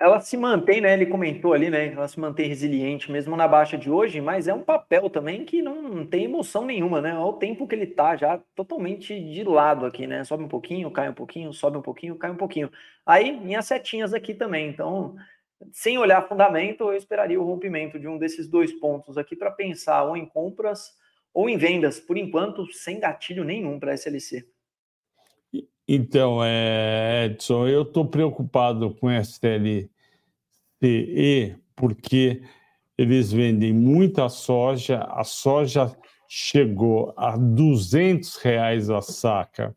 Ela se mantém, né? Ele comentou ali, né? Ela se mantém resiliente mesmo na baixa de hoje, mas é um papel também que não tem emoção nenhuma, né? Olha o tempo que ele tá já totalmente de lado aqui, né? Sobe um pouquinho, cai um pouquinho, sobe um pouquinho, cai um pouquinho. Aí, minhas setinhas aqui também. Então, sem olhar fundamento, eu esperaria o rompimento de um desses dois pontos aqui para pensar ou em compras ou em vendas, por enquanto, sem gatilho nenhum para SLC. Então, é, Edson, eu estou preocupado com SLCE porque eles vendem muita soja, a soja chegou a 200 reais a saca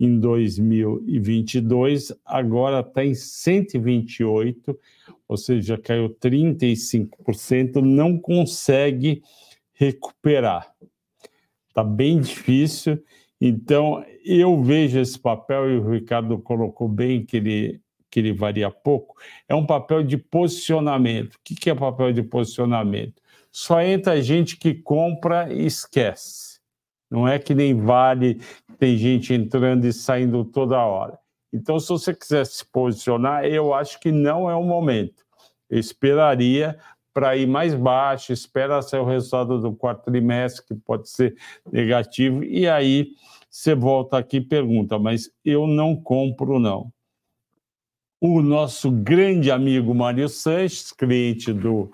em 2022, agora está em 128 ou seja, caiu 35%, não consegue recuperar. Está bem difícil. Então, eu vejo esse papel, e o Ricardo colocou bem que ele, que ele varia pouco, é um papel de posicionamento. O que é papel de posicionamento? Só entra gente que compra e esquece. Não é que nem vale, tem gente entrando e saindo toda hora. Então, se você quiser se posicionar, eu acho que não é o momento. Eu esperaria para ir mais baixo, espera ser o resultado do quarto trimestre, que pode ser negativo, e aí você volta aqui e pergunta, mas eu não compro, não. O nosso grande amigo Mário Sanches, cliente do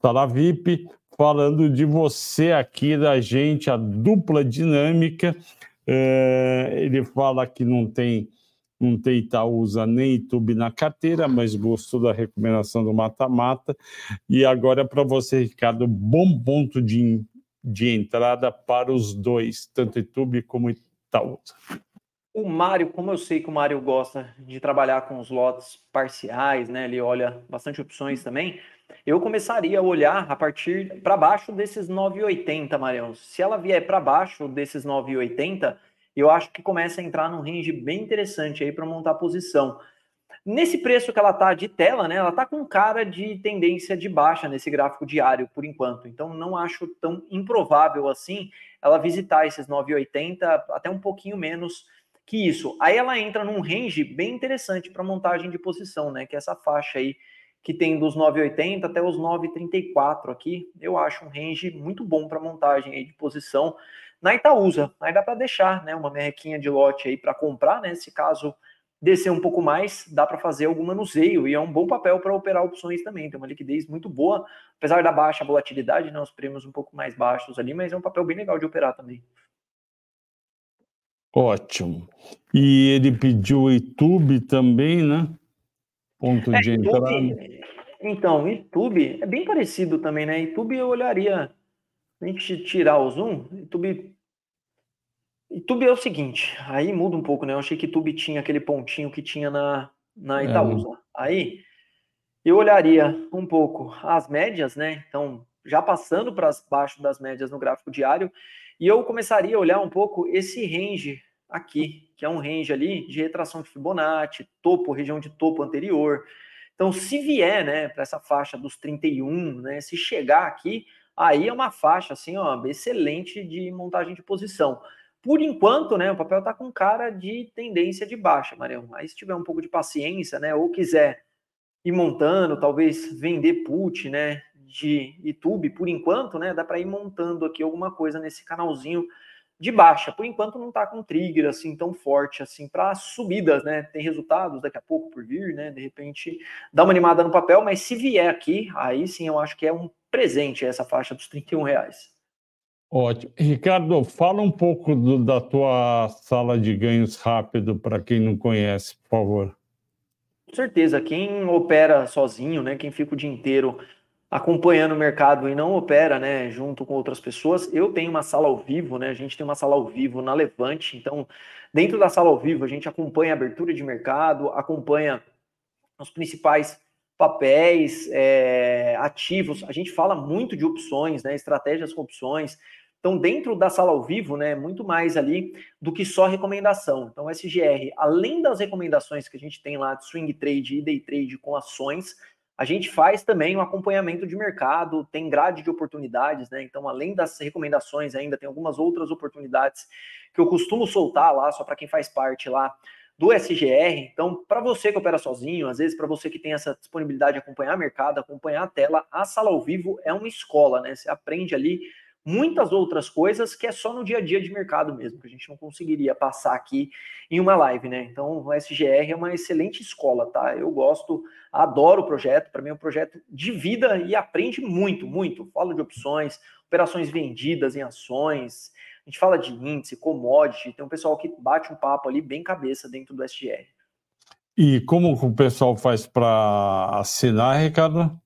Sala VIP, falando de você aqui, da gente, a dupla dinâmica, É, ele fala que não tem não tem Itaúsa nem YouTube na carteira, mas gostou da recomendação do mata-mata. E agora, para você, Ricardo, bom ponto de, de entrada para os dois, tanto YouTube como Itaúsa. O Mário, como eu sei que o Mário gosta de trabalhar com os lotes parciais, né? Ele olha bastante opções também. Eu começaria a olhar a partir para baixo desses 9,80, Marião. Se ela vier para baixo desses 9,80, eu acho que começa a entrar num range bem interessante aí para montar posição. Nesse preço que ela tá de tela, né? Ela tá com cara de tendência de baixa nesse gráfico diário por enquanto. Então não acho tão improvável assim ela visitar esses 9,80 até um pouquinho menos que isso. Aí ela entra num range bem interessante para montagem de posição, né? Que é essa faixa aí que tem dos 9,80 até os 9,34 aqui. Eu acho um range muito bom para montagem aí de posição na Itaúsa. Aí dá para deixar, né, uma merrequinha de lote aí para comprar, né? Se caso descer um pouco mais, dá para fazer algum manuseio e é um bom papel para operar opções também. Tem uma liquidez muito boa, apesar da baixa volatilidade, né, os prêmios um pouco mais baixos ali, mas é um papel bem legal de operar também. Ótimo. E ele pediu o YouTube também, né? Ponto é, de entrada. Então, YouTube é bem parecido também, né? YouTube eu olharia, a gente tirar o zoom, YouTube YouTube é o seguinte, aí muda um pouco, né? Eu achei que YouTube tinha aquele pontinho que tinha na, na é. Itaúsa. É. Aí eu olharia um pouco as médias, né? Então, já passando para baixo das médias no gráfico diário, e eu começaria a olhar um pouco esse range aqui, que é um range ali de retração de Fibonacci, topo, região de topo anterior. Então, se vier, né, para essa faixa dos 31, né, se chegar aqui, aí é uma faixa assim, ó, excelente de montagem de posição. Por enquanto, né, o papel está com cara de tendência de baixa, Marião. Aí se tiver um pouco de paciência, né, ou quiser ir montando, talvez vender put, né, de YouTube, por enquanto, né, dá para ir montando aqui alguma coisa nesse canalzinho de baixa. Por enquanto não está com trigger assim tão forte assim para subidas, né? Tem resultados daqui a pouco por vir, né? De repente dá uma animada no papel, mas se vier aqui, aí sim eu acho que é um presente essa faixa dos 31 reais. Ótimo. Ricardo, fala um pouco do, da tua sala de ganhos rápido para quem não conhece, por favor. Com certeza, quem opera sozinho, né, quem fica o dia inteiro acompanhando o mercado e não opera, né, junto com outras pessoas, eu tenho uma sala ao vivo, né, a gente tem uma sala ao vivo na Levante, então, dentro da sala ao vivo, a gente acompanha a abertura de mercado, acompanha os principais papéis, é, ativos, a gente fala muito de opções, né, estratégias com opções, então, dentro da sala ao vivo, né, muito mais ali do que só recomendação. Então, o SGR, além das recomendações que a gente tem lá de swing trade e day trade com ações, a gente faz também um acompanhamento de mercado, tem grade de oportunidades, né? Então, além das recomendações, ainda tem algumas outras oportunidades que eu costumo soltar lá, só para quem faz parte lá do SGR. Então, para você que opera sozinho, às vezes para você que tem essa disponibilidade de acompanhar mercado, acompanhar a tela, a sala ao vivo é uma escola, né? Você aprende ali muitas outras coisas que é só no dia a dia de mercado mesmo, que a gente não conseguiria passar aqui em uma live, né? Então, o SGR é uma excelente escola, tá? Eu gosto, adoro o projeto, para mim é um projeto de vida e aprende muito, muito. Falo de opções, operações vendidas em ações, a gente fala de índice, commodity, tem um pessoal que bate um papo ali bem cabeça dentro do SGR. E como o pessoal faz para assinar, Ricardo?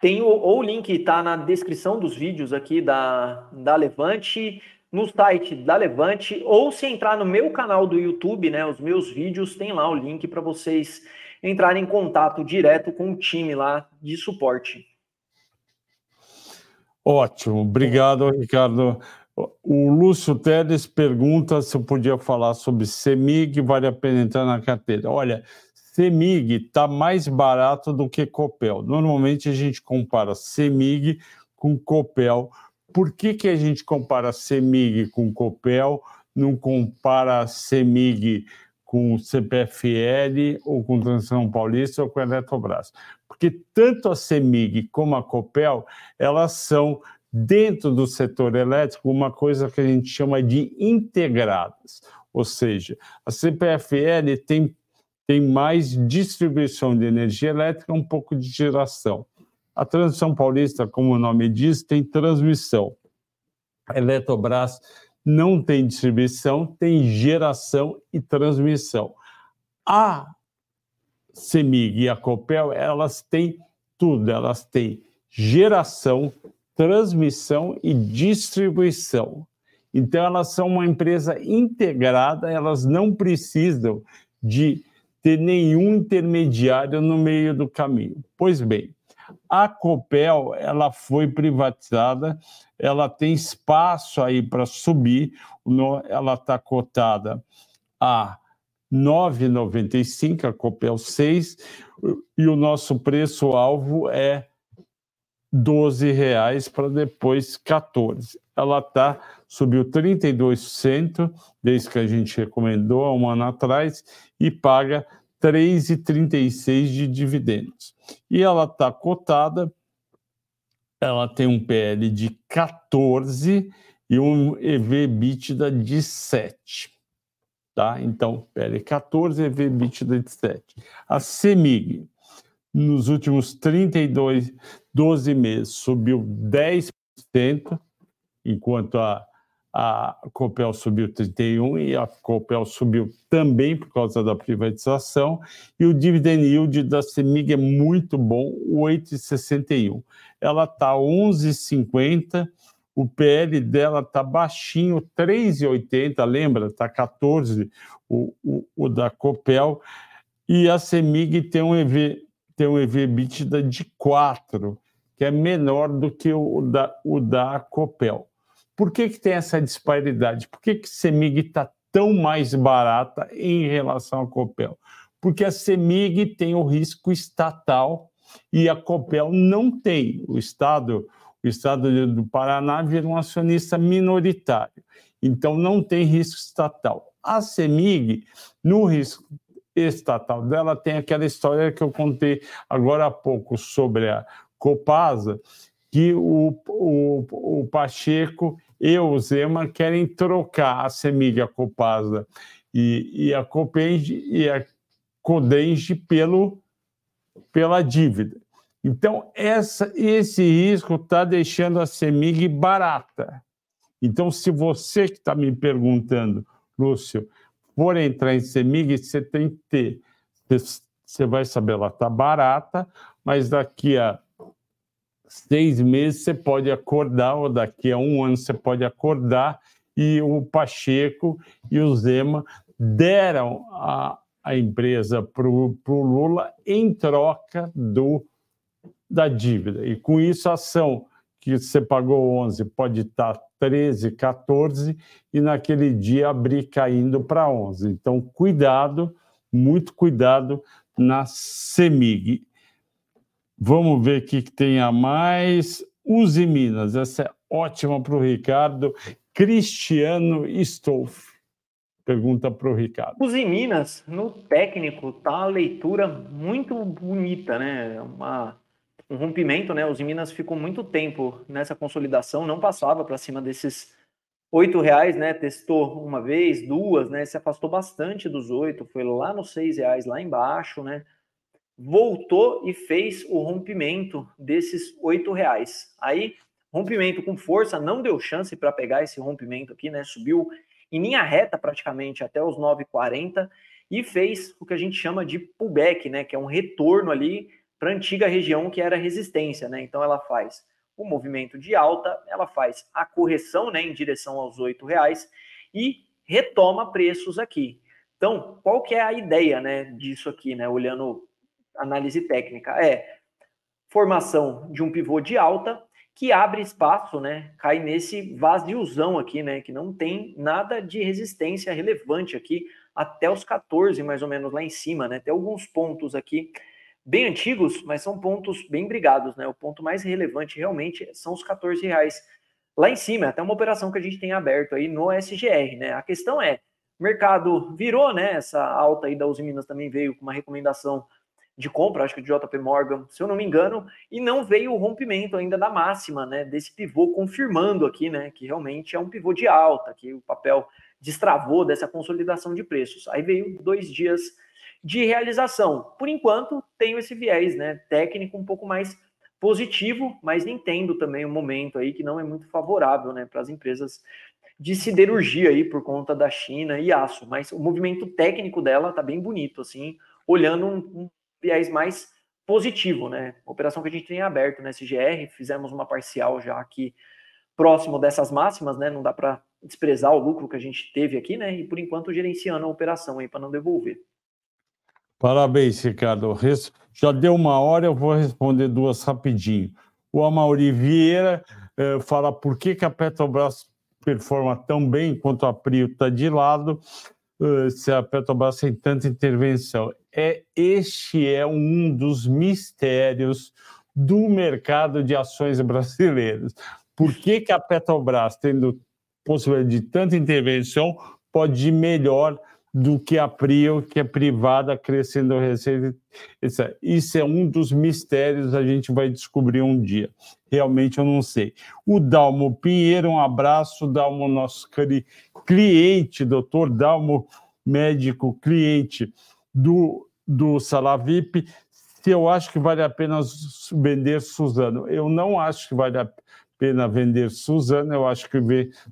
Tem o, ou o link está na descrição dos vídeos aqui da, da Levante, no site da Levante, ou se entrar no meu canal do YouTube, né, os meus vídeos, tem lá o link para vocês entrarem em contato direto com o time lá de suporte. Ótimo, obrigado, Ricardo. O Lúcio Teles pergunta se eu podia falar sobre CEMIG, vale a pena entrar na carteira. Olha, CEMIG está mais barato do que Copel. Normalmente a gente compara CEMIG com Copel. Por que, que a gente compara CEMIG com Copel, não compara CEMIG com CPFL ou com Transição Paulista ou com Eletrobras? Porque tanto a CEMIG como a Copel, elas são dentro do setor elétrico uma coisa que a gente chama de integradas. Ou seja, a CPFL tem tem mais distribuição de energia elétrica, um pouco de geração. A Transição Paulista, como o nome diz, tem transmissão. A Eletrobras não tem distribuição, tem geração e transmissão. A CEMIG e a Copel, elas têm tudo, elas têm geração, transmissão e distribuição. Então, elas são uma empresa integrada, elas não precisam de ter nenhum intermediário no meio do caminho. Pois bem, a Copel ela foi privatizada, ela tem espaço aí para subir, ela está cotada a 9,95, a Copel 6, e o nosso preço-alvo é 12 reais para depois 14. Ela tá subiu 32% desde que a gente recomendou há um ano atrás e paga 3,36 de dividendos. E ela está cotada, ela tem um PL de 14 e um EV/EBITDA de 7. Tá? Então, PL 14, EV/EBITDA de 7. A CEMIG, nos últimos 32, 12 meses, subiu 10%, enquanto a a Copel subiu 31 e a Copel subiu também por causa da privatização, e o dividend yield da CEMIG é muito bom, 8,61. Ela está 11,50, o PL dela está baixinho, 3,80, lembra? Está 14 o, o, o, da Copel, e a CEMIG tem um EV, tem um EV EBITDA de 4, que é menor do que o da, o da Copel. Por que, que tem essa disparidade? Por que, que Semig está tão mais barata em relação à Copel? Porque a Semig tem o risco estatal e a Copel não tem. O Estado, o Estado do Paraná vira um acionista minoritário, então não tem risco estatal. A Semig, no risco estatal dela, tem aquela história que eu contei agora há pouco sobre a Copasa, que o, o, o Pacheco e o Zema querem trocar a Semig, a Copasa e, e a Copenge e a Codenge pelo, pela dívida. Então, essa, esse risco está deixando a Semig barata. Então, se você que está me perguntando, Lúcio, for entrar em Semig, você tem que ter. Você vai saber, ela está barata, mas daqui a seis meses você pode acordar, ou daqui a um ano você pode acordar, e o Pacheco e o Zema deram a, a empresa para o Lula em troca do, da dívida. E com isso, a ação que você pagou 11 pode estar 13, 14 e naquele dia abrir caindo para 11. Então, cuidado, muito cuidado na CEMIG. Vamos ver o que tem a mais. Use Minas, essa é ótima para o Ricardo. Cristiano Stolf. Pergunta para o Ricardo. Use Minas, no técnico, tá a leitura muito bonita, né? Uma, um rompimento, né? Os Minas ficou muito tempo nessa consolidação, não passava para cima desses oito reais, né? Testou uma vez, duas, né? Se afastou bastante dos oito, foi lá nos seis reais, lá embaixo, né? Voltou e fez o rompimento desses oito reais. Aí, rompimento com força, não deu chance para pegar esse rompimento aqui, né? Subiu em linha reta praticamente até os 9,40 e fez o que a gente chama de pullback, né? Que é um retorno ali para a antiga região que era resistência, né? Então ela faz o movimento de alta, ela faz a correção, né, em direção aos oito reais e retoma preços aqui. Então, qual que é a ideia, né, disso aqui, né, olhando análise técnica, é formação de um pivô de alta que abre espaço, né? Cai nesse vaziozão aqui, né? Que não tem nada de resistência relevante aqui até os 14, mais ou menos lá em cima, né? Tem alguns pontos aqui bem antigos, mas são pontos bem brigados, né? O ponto mais relevante realmente são os 14 reais lá em cima, até uma operação que a gente tem aberto aí no SGR, né? A questão é, mercado virou, né? Essa alta aí da Uzi Minas também veio com uma recomendação de compra, acho que de JP Morgan, se eu não me engano, e não veio o rompimento ainda da máxima, né, desse pivô confirmando aqui, né, que realmente é um pivô de alta, que o papel destravou dessa consolidação de preços. Aí veio dois dias de realização. Por enquanto, tenho esse viés, né, técnico um pouco mais positivo, mas entendo também o momento aí que não é muito favorável, né, para as empresas de siderurgia aí por conta da China e aço, mas o movimento técnico dela tá bem bonito, assim, olhando um, um viés mais positivo, né? Operação que a gente tem aberto na SGR, fizemos uma parcial já aqui próximo dessas máximas, né? Não dá para desprezar o lucro que a gente teve aqui, né? E por enquanto gerenciando a operação aí para não devolver. Parabéns, Ricardo. Já deu uma hora, eu vou responder duas rapidinho. O Amauri Vieira eh, fala por que, que a Petrobras performa tão bem enquanto a Prio está de lado, se a Petrobras tem tanta intervenção. É, este é um dos mistérios do mercado de ações brasileiras. Por que, que a Petrobras, tendo possibilidade de tanta intervenção, pode ir melhor do que a Prio, que é privada, crescendo receita. Isso é um dos mistérios a gente vai descobrir um dia. Realmente eu não sei. O Dalmo Pinheiro, um abraço, Dalmo, nosso cliente, doutor Dalmo, médico, cliente do, do Salavip. Se eu acho que vale a pena vender Suzano. Eu não acho que vale a pena vender Suzano, eu acho que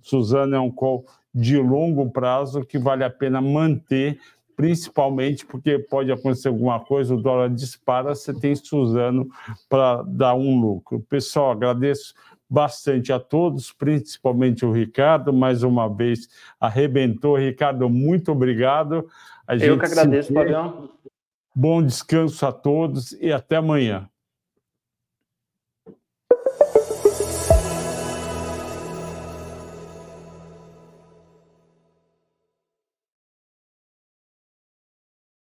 Suzano é um call de longo prazo que vale a pena manter, principalmente porque pode acontecer alguma coisa, o dólar dispara, você tem Suzano para dar um lucro. Pessoal, agradeço bastante a todos, principalmente o Ricardo, mais uma vez arrebentou. Ricardo, muito obrigado. A Eu que agradeço, Fabião. Bom descanso a todos e até amanhã.